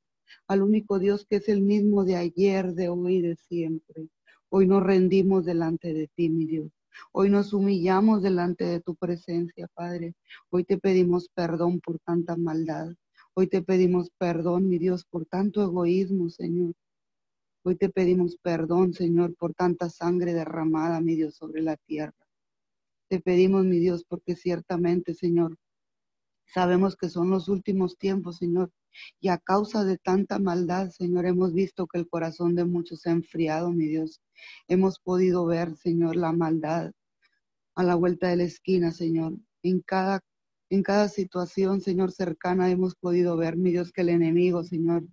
S3: al único Dios que es el mismo de ayer, de hoy y de siempre. Hoy nos rendimos delante de ti, mi Dios. Hoy nos humillamos delante de tu presencia, Padre. Hoy te pedimos perdón por tanta maldad. Hoy te pedimos perdón, mi Dios, por tanto egoísmo, Señor. Hoy te pedimos perdón, Señor, por tanta sangre derramada, mi Dios, sobre la tierra. Te pedimos, mi Dios, porque ciertamente, Señor, sabemos que son los últimos tiempos, Señor. Y a causa de tanta maldad, Señor, hemos visto que el corazón de muchos se ha enfriado, mi Dios. Hemos podido ver, Señor, la maldad a la vuelta de la esquina, Señor. En cada, en cada situación, Señor, cercana hemos podido ver, mi Dios, que el enemigo, Señor,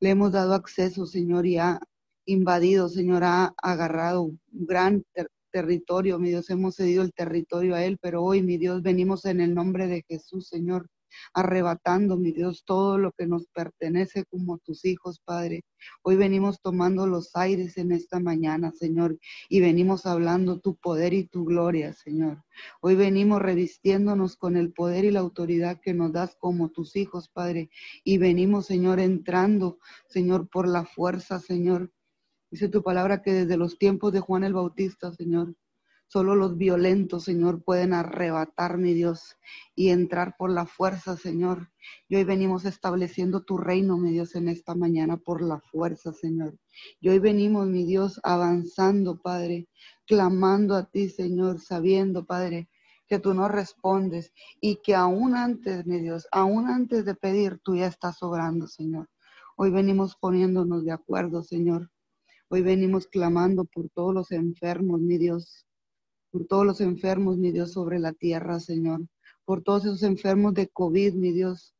S3: le hemos dado acceso, Señor, y ha invadido, Señor, ha agarrado gran territorio, mi Dios, hemos cedido el territorio a Él, pero hoy, mi Dios, venimos en el nombre de Jesús, Señor, arrebatando, mi Dios, todo lo que nos pertenece como tus hijos, Padre. Hoy venimos tomando los aires en esta mañana, Señor, y venimos hablando tu poder y tu gloria, Señor. Hoy venimos revistiéndonos con el poder y la autoridad que nos das como tus hijos, Padre, y venimos, Señor, entrando, Señor, por la fuerza, Señor. Dice tu palabra que desde los tiempos de Juan el Bautista, Señor, Solo los violentos, Señor, pueden arrebatar, mi Dios, y entrar por la fuerza, Señor. Y hoy venimos estableciendo tu reino, mi Dios, en esta mañana por la fuerza, Señor. Y hoy venimos, mi Dios, avanzando, Padre, clamando a ti, Señor, sabiendo, Padre, que tú no respondes y que aún antes, mi Dios, aún antes de pedir, tú ya estás obrando, Señor. Hoy venimos poniéndonos de acuerdo, Señor. Hoy venimos clamando por todos los enfermos, mi Dios por todos los enfermos, mi Dios, sobre la tierra, Señor, por todos esos enfermos de COVID, mi Dios.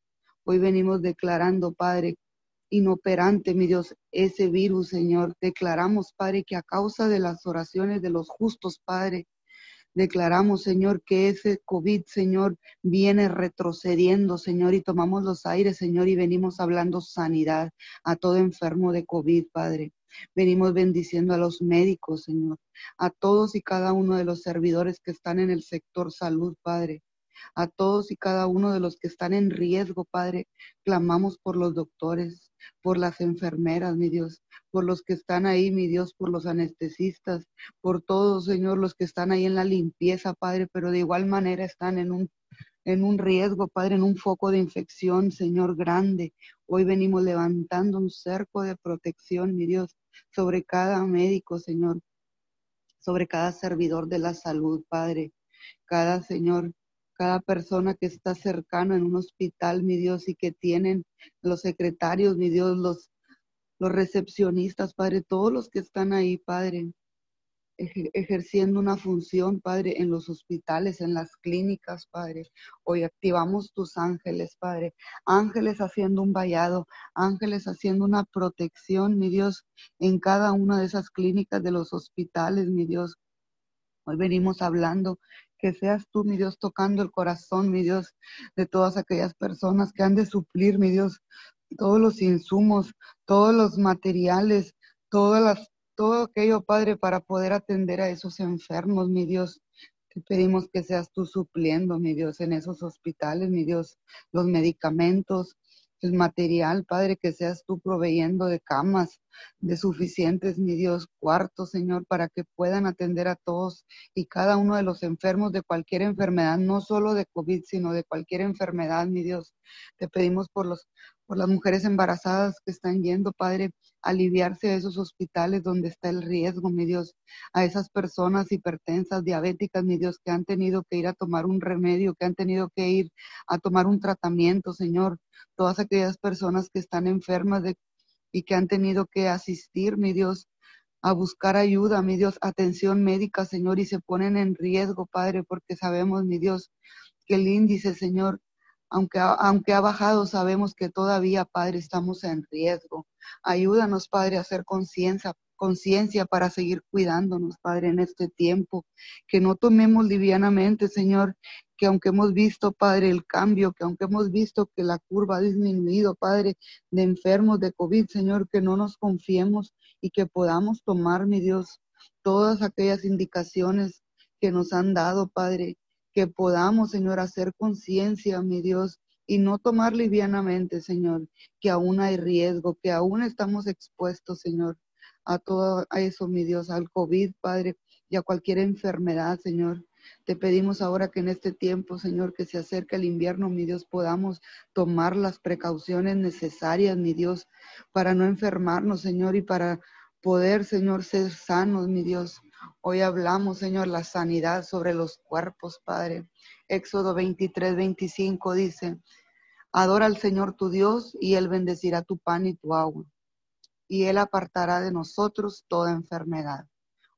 S3: Hoy venimos declarando, Padre, inoperante, mi Dios, ese virus, Señor. Declaramos, Padre, que a causa de las oraciones de los justos, Padre, declaramos, Señor, que ese COVID, Señor, viene retrocediendo, Señor, y tomamos los aires, Señor, y venimos hablando sanidad a todo enfermo de COVID, Padre. Venimos bendiciendo a los médicos, Señor, a todos y cada uno de los servidores que están en el sector salud, Padre. A todos y cada uno de los que están en riesgo, Padre, clamamos por los doctores, por las enfermeras, mi Dios, por los que están ahí, mi Dios, por los anestesistas, por todos, Señor, los que están ahí en la limpieza, Padre, pero de igual manera están en un en un riesgo, Padre, en un foco de infección, Señor, grande. Hoy venimos levantando un cerco de protección, mi Dios, sobre cada médico, Señor, sobre cada servidor de la salud, Padre, cada Señor, cada persona que está cercana en un hospital, mi Dios, y que tienen los secretarios, mi Dios, los, los recepcionistas, Padre, todos los que están ahí, Padre ejerciendo una función, Padre, en los hospitales, en las clínicas, Padre. Hoy activamos tus ángeles, Padre. Ángeles haciendo un vallado, ángeles haciendo una protección, mi Dios, en cada una de esas clínicas de los hospitales, mi Dios. Hoy venimos hablando que seas tú, mi Dios, tocando el corazón, mi Dios, de todas aquellas personas que han de suplir, mi Dios, todos los insumos, todos los materiales, todas las todo aquello, Padre, para poder atender a esos enfermos, mi Dios. Te pedimos que seas tú supliendo, mi Dios, en esos hospitales, mi Dios, los medicamentos, el material, Padre, que seas tú proveyendo de camas, de suficientes, mi Dios, cuartos, Señor, para que puedan atender a todos y cada uno de los enfermos de cualquier enfermedad, no solo de COVID, sino de cualquier enfermedad, mi Dios. Te pedimos por los por las mujeres embarazadas que están yendo, Padre, aliviarse de esos hospitales donde está el riesgo, mi Dios, a esas personas hipertensas, diabéticas, mi Dios, que han tenido que ir a tomar un remedio, que han tenido que ir a tomar un tratamiento, Señor, todas aquellas personas que están enfermas y que han tenido que asistir, mi Dios, a buscar ayuda, mi Dios, atención médica, Señor, y se ponen en riesgo, Padre, porque sabemos, mi Dios, que el índice, Señor, aunque, aunque ha bajado, sabemos que todavía, Padre, estamos en riesgo. Ayúdanos, Padre, a hacer conciencia conciencia para seguir cuidándonos, Padre, en este tiempo. Que no tomemos livianamente, Señor, que aunque hemos visto, Padre, el cambio, que aunque hemos visto que la curva ha disminuido, Padre, de enfermos de COVID, Señor, que no nos confiemos y que podamos tomar, mi Dios, todas aquellas indicaciones que nos han dado, Padre, que podamos, Señor, hacer conciencia, mi Dios, y no tomar livianamente, Señor, que aún hay riesgo, que aún estamos expuestos, Señor, a todo eso, mi Dios, al COVID, Padre, y a cualquier enfermedad, Señor. Te pedimos ahora que en este tiempo, Señor, que se acerca el invierno, mi Dios, podamos tomar las precauciones necesarias, mi Dios, para no enfermarnos, Señor, y para poder, Señor, ser sanos, mi Dios. Hoy hablamos, Señor, la sanidad sobre los cuerpos, Padre. Éxodo 23, 25 dice, adora al Señor tu Dios y Él bendecirá tu pan y tu agua. Y Él apartará de nosotros toda enfermedad.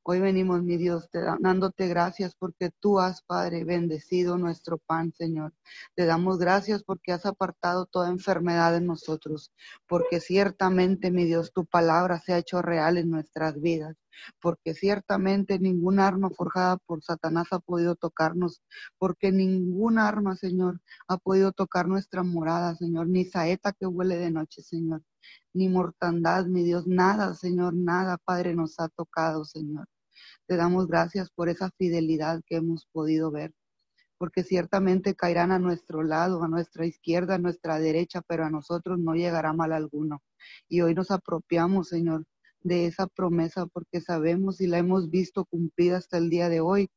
S3: Hoy venimos, mi Dios, dándote gracias porque tú has, Padre, bendecido nuestro pan, Señor. Te damos gracias porque has apartado toda enfermedad en nosotros, porque ciertamente, mi Dios, tu palabra se ha hecho real en nuestras vidas, porque ciertamente ningún arma forjada por Satanás ha podido tocarnos, porque ningún arma, Señor, ha podido tocar nuestra morada, Señor, ni saeta que huele de noche, Señor ni mortandad, mi Dios, nada, Señor, nada, Padre, nos ha tocado, Señor. Te damos gracias por esa fidelidad que hemos podido ver, porque ciertamente caerán a nuestro lado, a nuestra izquierda, a nuestra derecha, pero a nosotros no llegará mal alguno. Y hoy nos apropiamos, Señor, de esa promesa porque sabemos y la hemos visto cumplida hasta el día de hoy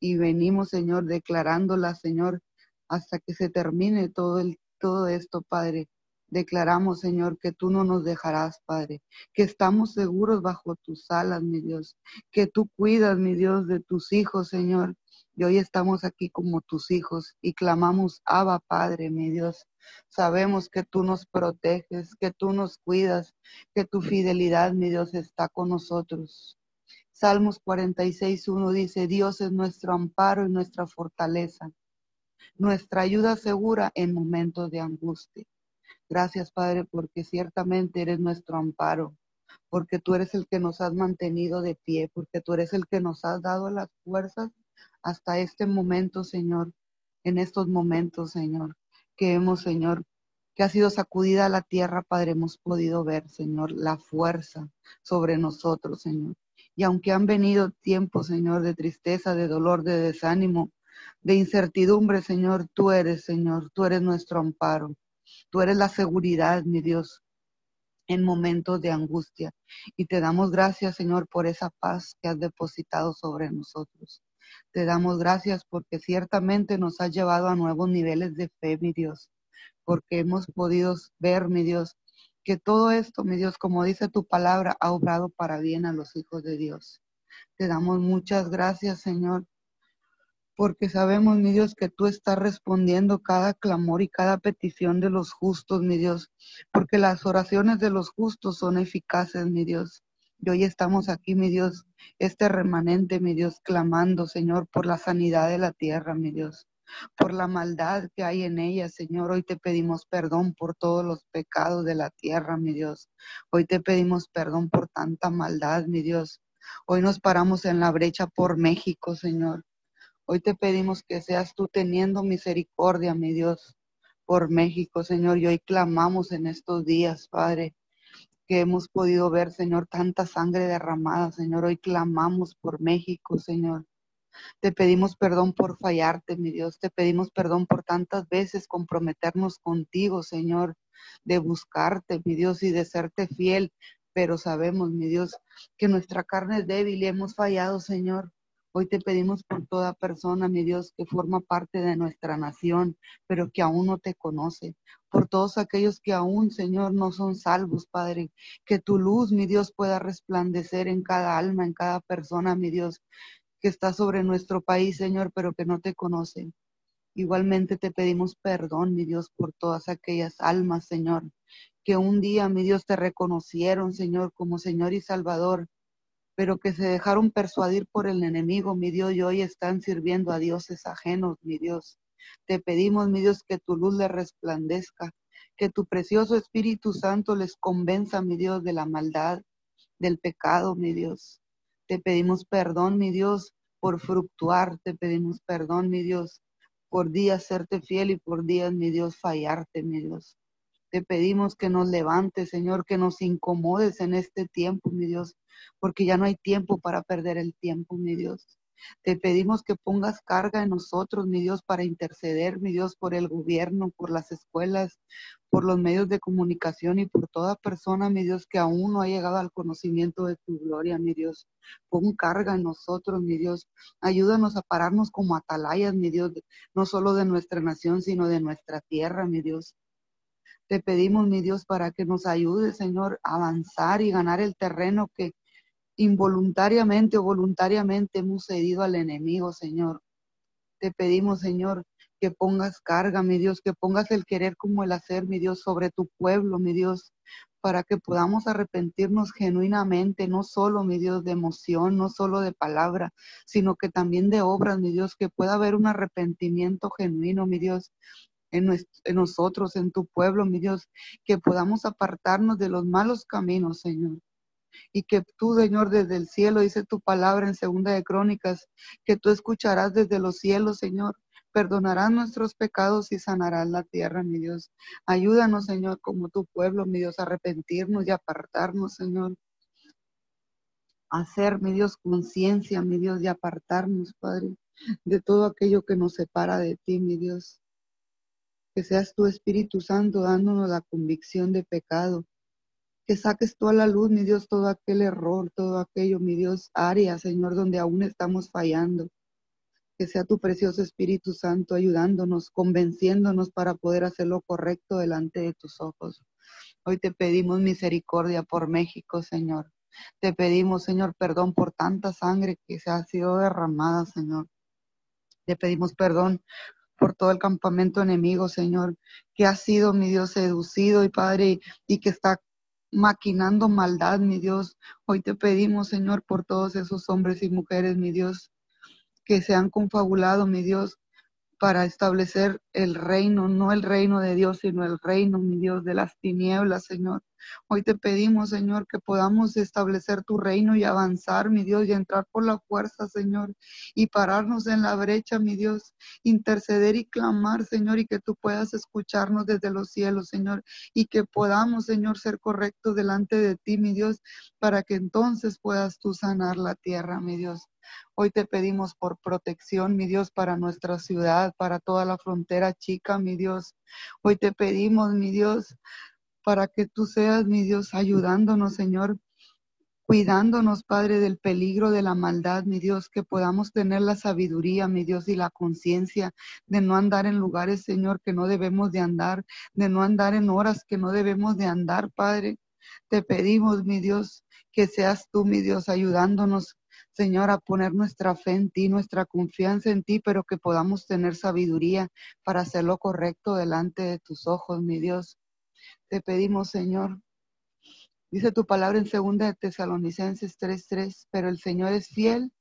S3: y venimos, Señor, declarándola, Señor, hasta que se termine todo el todo esto, Padre, Declaramos, Señor, que tú no nos dejarás, Padre, que estamos seguros bajo tus alas, mi Dios, que tú cuidas, mi Dios, de tus hijos, Señor. Y hoy estamos aquí como tus hijos y clamamos, Abba, Padre, mi Dios. Sabemos que tú nos proteges, que tú nos cuidas, que tu fidelidad, mi Dios, está con nosotros. Salmos 46.1 dice, Dios es nuestro amparo y nuestra fortaleza, nuestra ayuda segura en momentos de angustia. Gracias, Padre, porque ciertamente eres nuestro amparo, porque tú eres el que nos has mantenido de pie, porque tú eres el que nos has dado las fuerzas hasta este momento, Señor, en estos momentos, Señor, que hemos, Señor, que ha sido sacudida la tierra, Padre, hemos podido ver, Señor, la fuerza sobre nosotros, Señor. Y aunque han venido tiempos, Señor, de tristeza, de dolor, de desánimo, de incertidumbre, Señor, tú eres, Señor, tú eres nuestro amparo. Tú eres la seguridad, mi Dios, en momentos de angustia. Y te damos gracias, Señor, por esa paz que has depositado sobre nosotros. Te damos gracias porque ciertamente nos has llevado a nuevos niveles de fe, mi Dios, porque hemos podido ver, mi Dios, que todo esto, mi Dios, como dice tu palabra, ha obrado para bien a los hijos de Dios. Te damos muchas gracias, Señor, porque sabemos, mi Dios, que tú estás respondiendo cada clamor y cada petición de los justos, mi Dios, porque las oraciones de los justos son eficaces, mi Dios. Y hoy estamos aquí, mi Dios, este remanente, mi Dios, clamando, Señor, por la sanidad de la tierra, mi Dios, por la maldad que hay en ella, Señor. Hoy te pedimos perdón por todos los pecados de la tierra, mi Dios. Hoy te pedimos perdón por tanta maldad, mi Dios. Hoy nos paramos en la brecha por México, Señor. Hoy te pedimos que seas tú teniendo misericordia, mi Dios, por México, Señor. Y hoy clamamos en estos días, Padre, que hemos podido ver, Señor, tanta sangre derramada, Señor. Hoy clamamos por México, Señor. Te pedimos perdón por fallarte, mi Dios. Te pedimos perdón por tantas veces comprometernos contigo, Señor, de buscarte, mi Dios, y de serte fiel. Pero sabemos, mi Dios, que nuestra carne es débil y hemos fallado, Señor. Hoy te pedimos por toda persona, mi Dios, que forma parte de nuestra nación, pero que aún no te conoce. Por todos aquellos que aún, Señor, no son salvos, Padre. Que tu luz, mi Dios, pueda resplandecer en cada alma, en cada persona, mi Dios, que está sobre nuestro país, Señor, pero que no te conoce. Igualmente te pedimos perdón, mi Dios, por todas aquellas almas, Señor, que un día, mi Dios, te reconocieron, Señor, como Señor y Salvador, pero que se dejaron persuadir por el enemigo, mi Dios, y hoy están sirviendo a dioses ajenos, mi Dios. Te pedimos, mi Dios, que tu luz les resplandezca, que tu precioso Espíritu Santo les convenza, mi Dios, de la maldad, del pecado, mi Dios. Te pedimos perdón, mi Dios, por fructuar, te pedimos perdón, mi Dios, por días serte fiel y por días, mi Dios, fallarte, mi Dios. Te pedimos que nos levantes, Señor, que nos incomodes en este tiempo, mi Dios, porque ya no hay tiempo para perder el tiempo, mi Dios. Te pedimos que pongas carga en nosotros, mi Dios, para interceder, mi Dios, por el gobierno, por las escuelas, por los medios de comunicación y por toda persona, mi Dios, que aún no ha llegado al conocimiento de tu gloria, mi Dios. Pon carga en nosotros, mi Dios. Ayúdanos a pararnos como atalayas, mi Dios, no solo de nuestra nación, sino de nuestra tierra, mi Dios. Te pedimos, mi Dios, para que nos ayude, Señor, a avanzar y ganar el terreno que involuntariamente o voluntariamente hemos cedido al enemigo, Señor. Te pedimos, Señor, que pongas carga, mi Dios, que pongas el querer como el hacer, mi Dios, sobre tu pueblo, mi Dios, para que podamos arrepentirnos genuinamente, no solo, mi Dios, de emoción, no solo de palabra, sino que también de obras, mi Dios, que pueda haber un arrepentimiento genuino, mi Dios, en, en, nosotros, en tu pueblo, mi Dios, que podamos apartarnos de los malos caminos, Señor y que tú, Señor, desde el cielo, dice tu palabra en segunda de Crónicas, que tú escucharás desde los cielos, Señor, perdonarás nuestros pecados y sanarás la tierra, mi Dios. Ayúdanos, Señor, como tu pueblo, mi Dios, a arrepentirnos y apartarnos, Señor. hacer, mi Dios, conciencia, mi Dios, y apartarnos, Padre, de todo aquello que nos separa de ti, mi Dios. Que seas tu Espíritu Santo dándonos la convicción de pecado, que saques tú a la luz, mi Dios, todo aquel error, todo aquello, mi Dios, área, Señor, donde aún estamos fallando. Que sea tu precioso Espíritu Santo ayudándonos, convenciéndonos para poder hacer lo correcto delante de tus ojos. Hoy te pedimos misericordia por México, Señor. Te pedimos, Señor, perdón por tanta sangre que se ha sido derramada, Señor. Te pedimos perdón por todo el campamento enemigo, Señor, que ha sido, mi Dios, seducido y Padre, y que está maquinando maldad, mi Dios. Hoy te pedimos, Señor, por todos esos hombres y mujeres, mi Dios, que se han confabulado, mi Dios, para establecer el reino, no el reino de Dios, sino el reino, mi Dios, de las tinieblas, Señor. Hoy te pedimos, Señor, que podamos establecer tu reino y avanzar, mi Dios, y entrar por la fuerza, Señor, y pararnos en la brecha, mi Dios, interceder y clamar, Señor, y que tú puedas escucharnos desde los cielos, Señor, y que podamos, Señor, ser correctos delante de ti, mi Dios, para que entonces puedas tú sanar la tierra, mi Dios. Hoy te pedimos por protección, mi Dios, para nuestra ciudad, para toda la frontera chica, mi Dios. Hoy te pedimos, mi Dios, para que tú seas, mi Dios, ayudándonos, Señor, cuidándonos, Padre, del peligro de la maldad, mi Dios, que podamos tener la sabiduría, mi Dios, y la conciencia de no andar en lugares, Señor, que no debemos de andar, de no andar en horas que no debemos de andar, Padre. Te pedimos, mi Dios, que seas tú, mi Dios, ayudándonos Señor, a poner nuestra fe en ti, nuestra confianza en ti, pero que podamos tener sabiduría para hacer lo correcto delante de tus ojos, mi Dios. Te pedimos, Señor. Dice tu palabra en segunda de Tesalonicenses 3:3, pero el Señor es fiel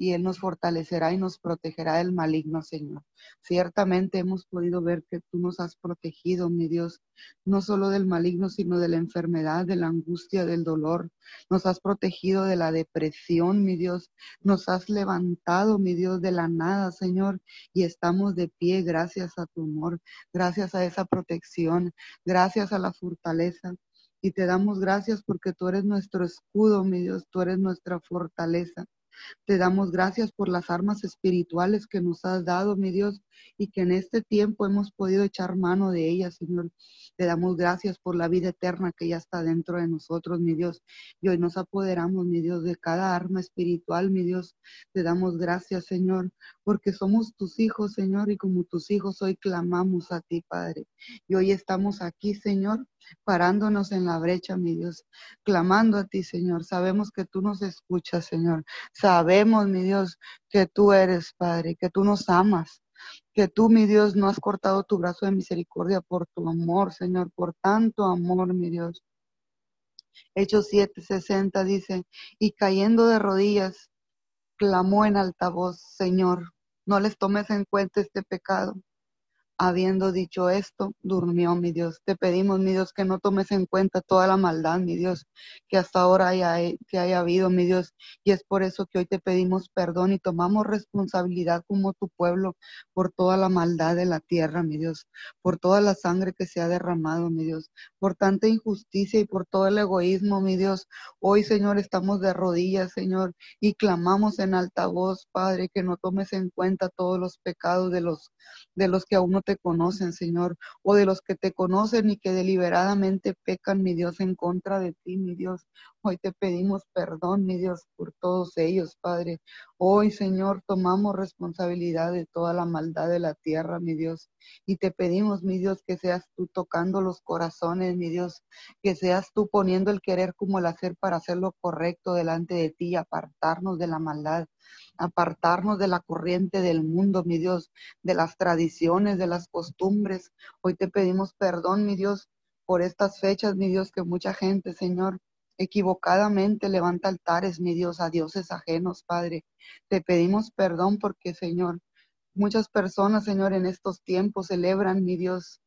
S3: y Él nos fortalecerá y nos protegerá del maligno, Señor. Ciertamente hemos podido ver que tú nos has protegido, mi Dios, no solo del maligno, sino de la enfermedad, de la angustia, del dolor. Nos has protegido de la depresión, mi Dios. Nos has levantado, mi Dios, de la nada, Señor, y estamos de pie gracias a tu amor, gracias a esa protección, gracias a la fortaleza. Y te damos gracias porque tú eres nuestro escudo, mi Dios, tú eres nuestra fortaleza. Te damos gracias por las armas espirituales que nos has dado, mi Dios, y que en este tiempo hemos podido echar mano de ellas, Señor. Te damos gracias por la vida eterna que ya está dentro de nosotros, mi Dios. Y hoy nos apoderamos, mi Dios, de cada arma espiritual, mi Dios. Te damos gracias, Señor, porque somos tus hijos, Señor, y como tus hijos hoy clamamos a ti, Padre. Y hoy estamos aquí, Señor, parándonos en la brecha, mi Dios, clamando a ti, Señor. Sabemos que tú nos escuchas, Señor. Sabemos, mi Dios, que tú eres, Padre, que tú nos amas, que tú, mi Dios, no has cortado tu brazo de misericordia por tu amor, Señor, por tanto amor, mi Dios. Hechos 7:60 dice, y cayendo de rodillas, clamó en alta voz, Señor, no les tomes en cuenta este pecado. Habiendo dicho esto, durmió, mi Dios. Te pedimos, mi Dios, que no tomes en cuenta toda la maldad, mi Dios, que hasta ahora haya, que haya habido, mi Dios. Y es por eso que hoy te pedimos perdón y tomamos responsabilidad como tu pueblo por toda la maldad de la tierra, mi Dios, por toda la sangre que se ha derramado, mi Dios, por tanta injusticia y por todo el egoísmo, mi Dios. Hoy, Señor, estamos de rodillas, Señor, y clamamos en alta voz, Padre, que no tomes en cuenta todos los pecados de los de los que aún no te conocen, Señor, o de los que te conocen y que deliberadamente pecan, mi Dios, en contra de ti, mi Dios. Hoy te pedimos perdón, mi Dios, por todos ellos, Padre. Hoy, Señor, tomamos responsabilidad de toda la maldad de la tierra, mi Dios. Y te pedimos, mi Dios, que seas tú tocando los corazones, mi Dios, que seas tú poniendo el querer como el hacer para hacer lo correcto delante de ti, apartarnos de la maldad, apartarnos de la corriente del mundo, mi Dios, de las tradiciones, de las costumbres. Hoy te pedimos perdón, mi Dios, por estas fechas, mi Dios, que mucha gente, Señor, equivocadamente levanta altares, mi Dios, a dioses ajenos, Padre. Te pedimos perdón porque, Señor, muchas personas, Señor, en estos tiempos celebran, mi Dios,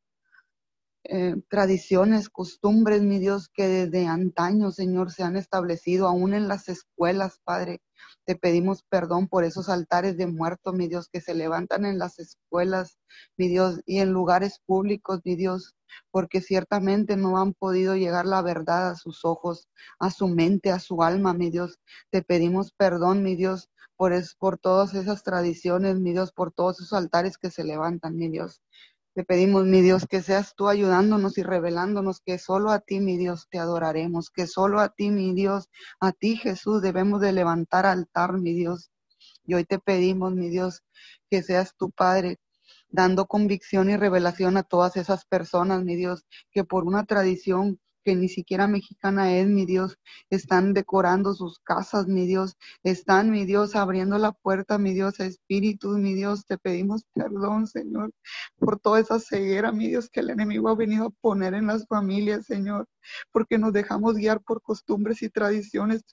S3: eh, tradiciones, costumbres, mi Dios, que desde antaño, Señor, se han establecido aún en las escuelas, Padre. Te pedimos perdón por esos altares de muertos, mi Dios, que se levantan en las escuelas, mi Dios, y en lugares públicos, mi Dios, porque ciertamente no han podido llegar la verdad a sus ojos, a su mente, a su alma, mi Dios. Te pedimos perdón, mi Dios, por, es, por todas esas tradiciones, mi Dios, por todos esos altares que se levantan, mi Dios. Te pedimos, mi Dios, que seas tú ayudándonos y revelándonos que solo a ti, mi Dios, te adoraremos, que solo a ti, mi Dios, a ti, Jesús, debemos de levantar altar, mi Dios. Y hoy te pedimos, mi Dios, que seas tu Padre, dando convicción y revelación a todas esas personas, mi Dios, que por una tradición que ni siquiera mexicana es, mi Dios. Están decorando sus casas, mi Dios. Están, mi Dios, abriendo la puerta, mi Dios, a espíritus, mi Dios. Te pedimos perdón, Señor, por toda esa ceguera, mi Dios, que el enemigo ha venido a poner en las familias, Señor, porque nos dejamos guiar por costumbres y tradiciones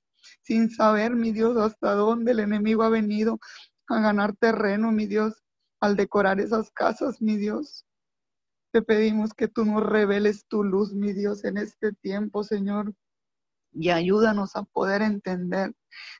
S3: sin saber, mi Dios, hasta dónde el enemigo ha venido a ganar terreno, mi Dios, al decorar esas casas, mi Dios. Te pedimos que tú nos reveles tu luz, mi Dios, en este tiempo, Señor. Y ayúdanos a poder entender.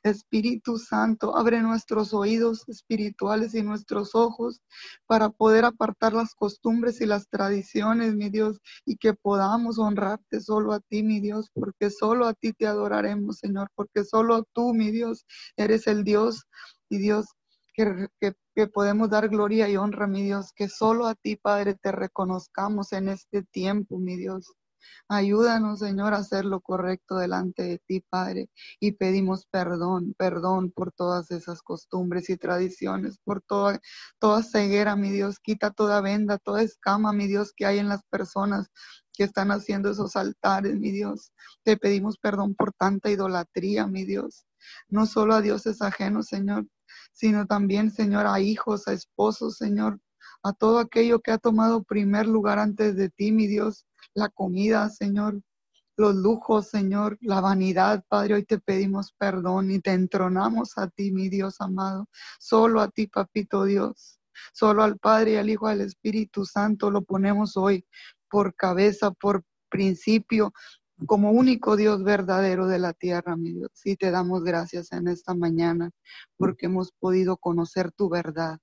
S3: Espíritu Santo, abre nuestros oídos espirituales y nuestros ojos para poder apartar las costumbres y las tradiciones, mi Dios, y que podamos honrarte solo a ti, mi Dios, porque solo a ti te adoraremos, Señor, porque solo tú, mi Dios, eres el Dios y Dios que, podemos dar gloria y honra, mi Dios, que solo a ti, Padre, te reconozcamos en este tiempo, mi Dios. Ayúdanos, Señor, a hacer lo correcto delante de ti, Padre. Y pedimos perdón, perdón por todas esas costumbres y tradiciones, por toda, toda ceguera, mi Dios. Quita toda venda, toda escama, mi Dios, que hay en las personas que están haciendo esos altares, mi Dios. Te pedimos perdón por tanta idolatría, mi Dios. No solo a dioses ajenos, Señor, sino también, Señor, a hijos, a esposos, Señor, a todo aquello que ha tomado primer lugar antes de ti, mi Dios, la comida, Señor, los lujos, Señor, la vanidad, Padre, hoy te pedimos perdón y te entronamos a ti, mi Dios amado, solo a ti, papito Dios, solo al Padre y al Hijo, al Espíritu Santo lo ponemos hoy por cabeza, por principio, como único Dios verdadero de la tierra, mi Dios. Y te damos gracias en esta mañana porque hemos podido conocer tu verdad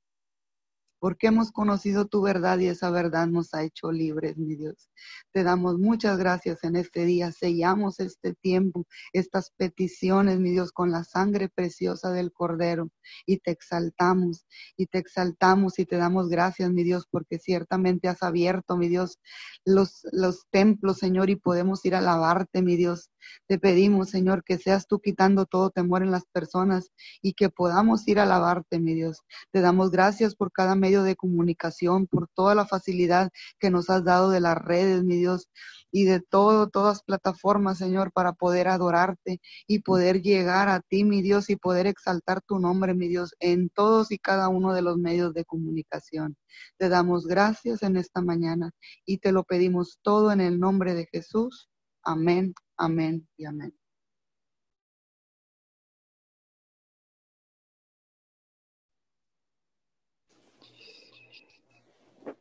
S3: porque hemos conocido tu verdad y esa verdad nos ha hecho libres, mi Dios. Te damos muchas gracias en este día. Sellamos este tiempo, estas peticiones, mi Dios, con la sangre preciosa del Cordero y te exaltamos y te exaltamos y te damos gracias, mi Dios, porque ciertamente has abierto, mi Dios, los, los templos, Señor, y podemos ir a alabarte, mi Dios. Te pedimos, Señor, que seas tú quitando todo temor en las personas y que podamos ir a alabarte, mi Dios. Te damos gracias por cada medio de comunicación, por toda la facilidad que nos has dado de las redes, mi Dios, y de todo, todas plataformas, Señor, para poder adorarte y poder llegar a ti, mi Dios, y poder exaltar tu nombre, mi Dios, en todos y cada uno de los medios de comunicación. Te damos gracias en esta mañana y te lo pedimos todo en el nombre de Jesús. Amén, amén y amén.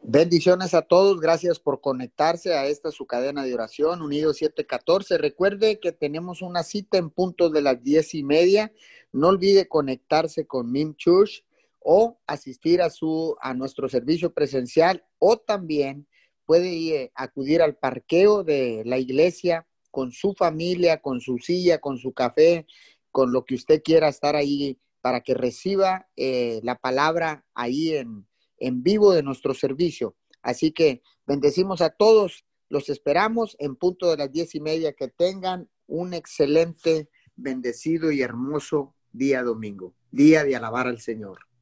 S1: Bendiciones a todos, gracias por conectarse a esta su cadena de oración, Unidos 714. Recuerde que tenemos una cita en punto de las diez y media. No olvide conectarse con Mim Church o asistir a, su, a nuestro servicio presencial o también puede ir, acudir al parqueo de la iglesia con su familia, con su silla, con su café, con lo que usted quiera estar ahí para que reciba eh, la palabra ahí en en vivo de nuestro servicio. Así que bendecimos a todos, los esperamos en punto de las diez y media, que tengan un excelente, bendecido y hermoso día domingo, día de alabar al Señor.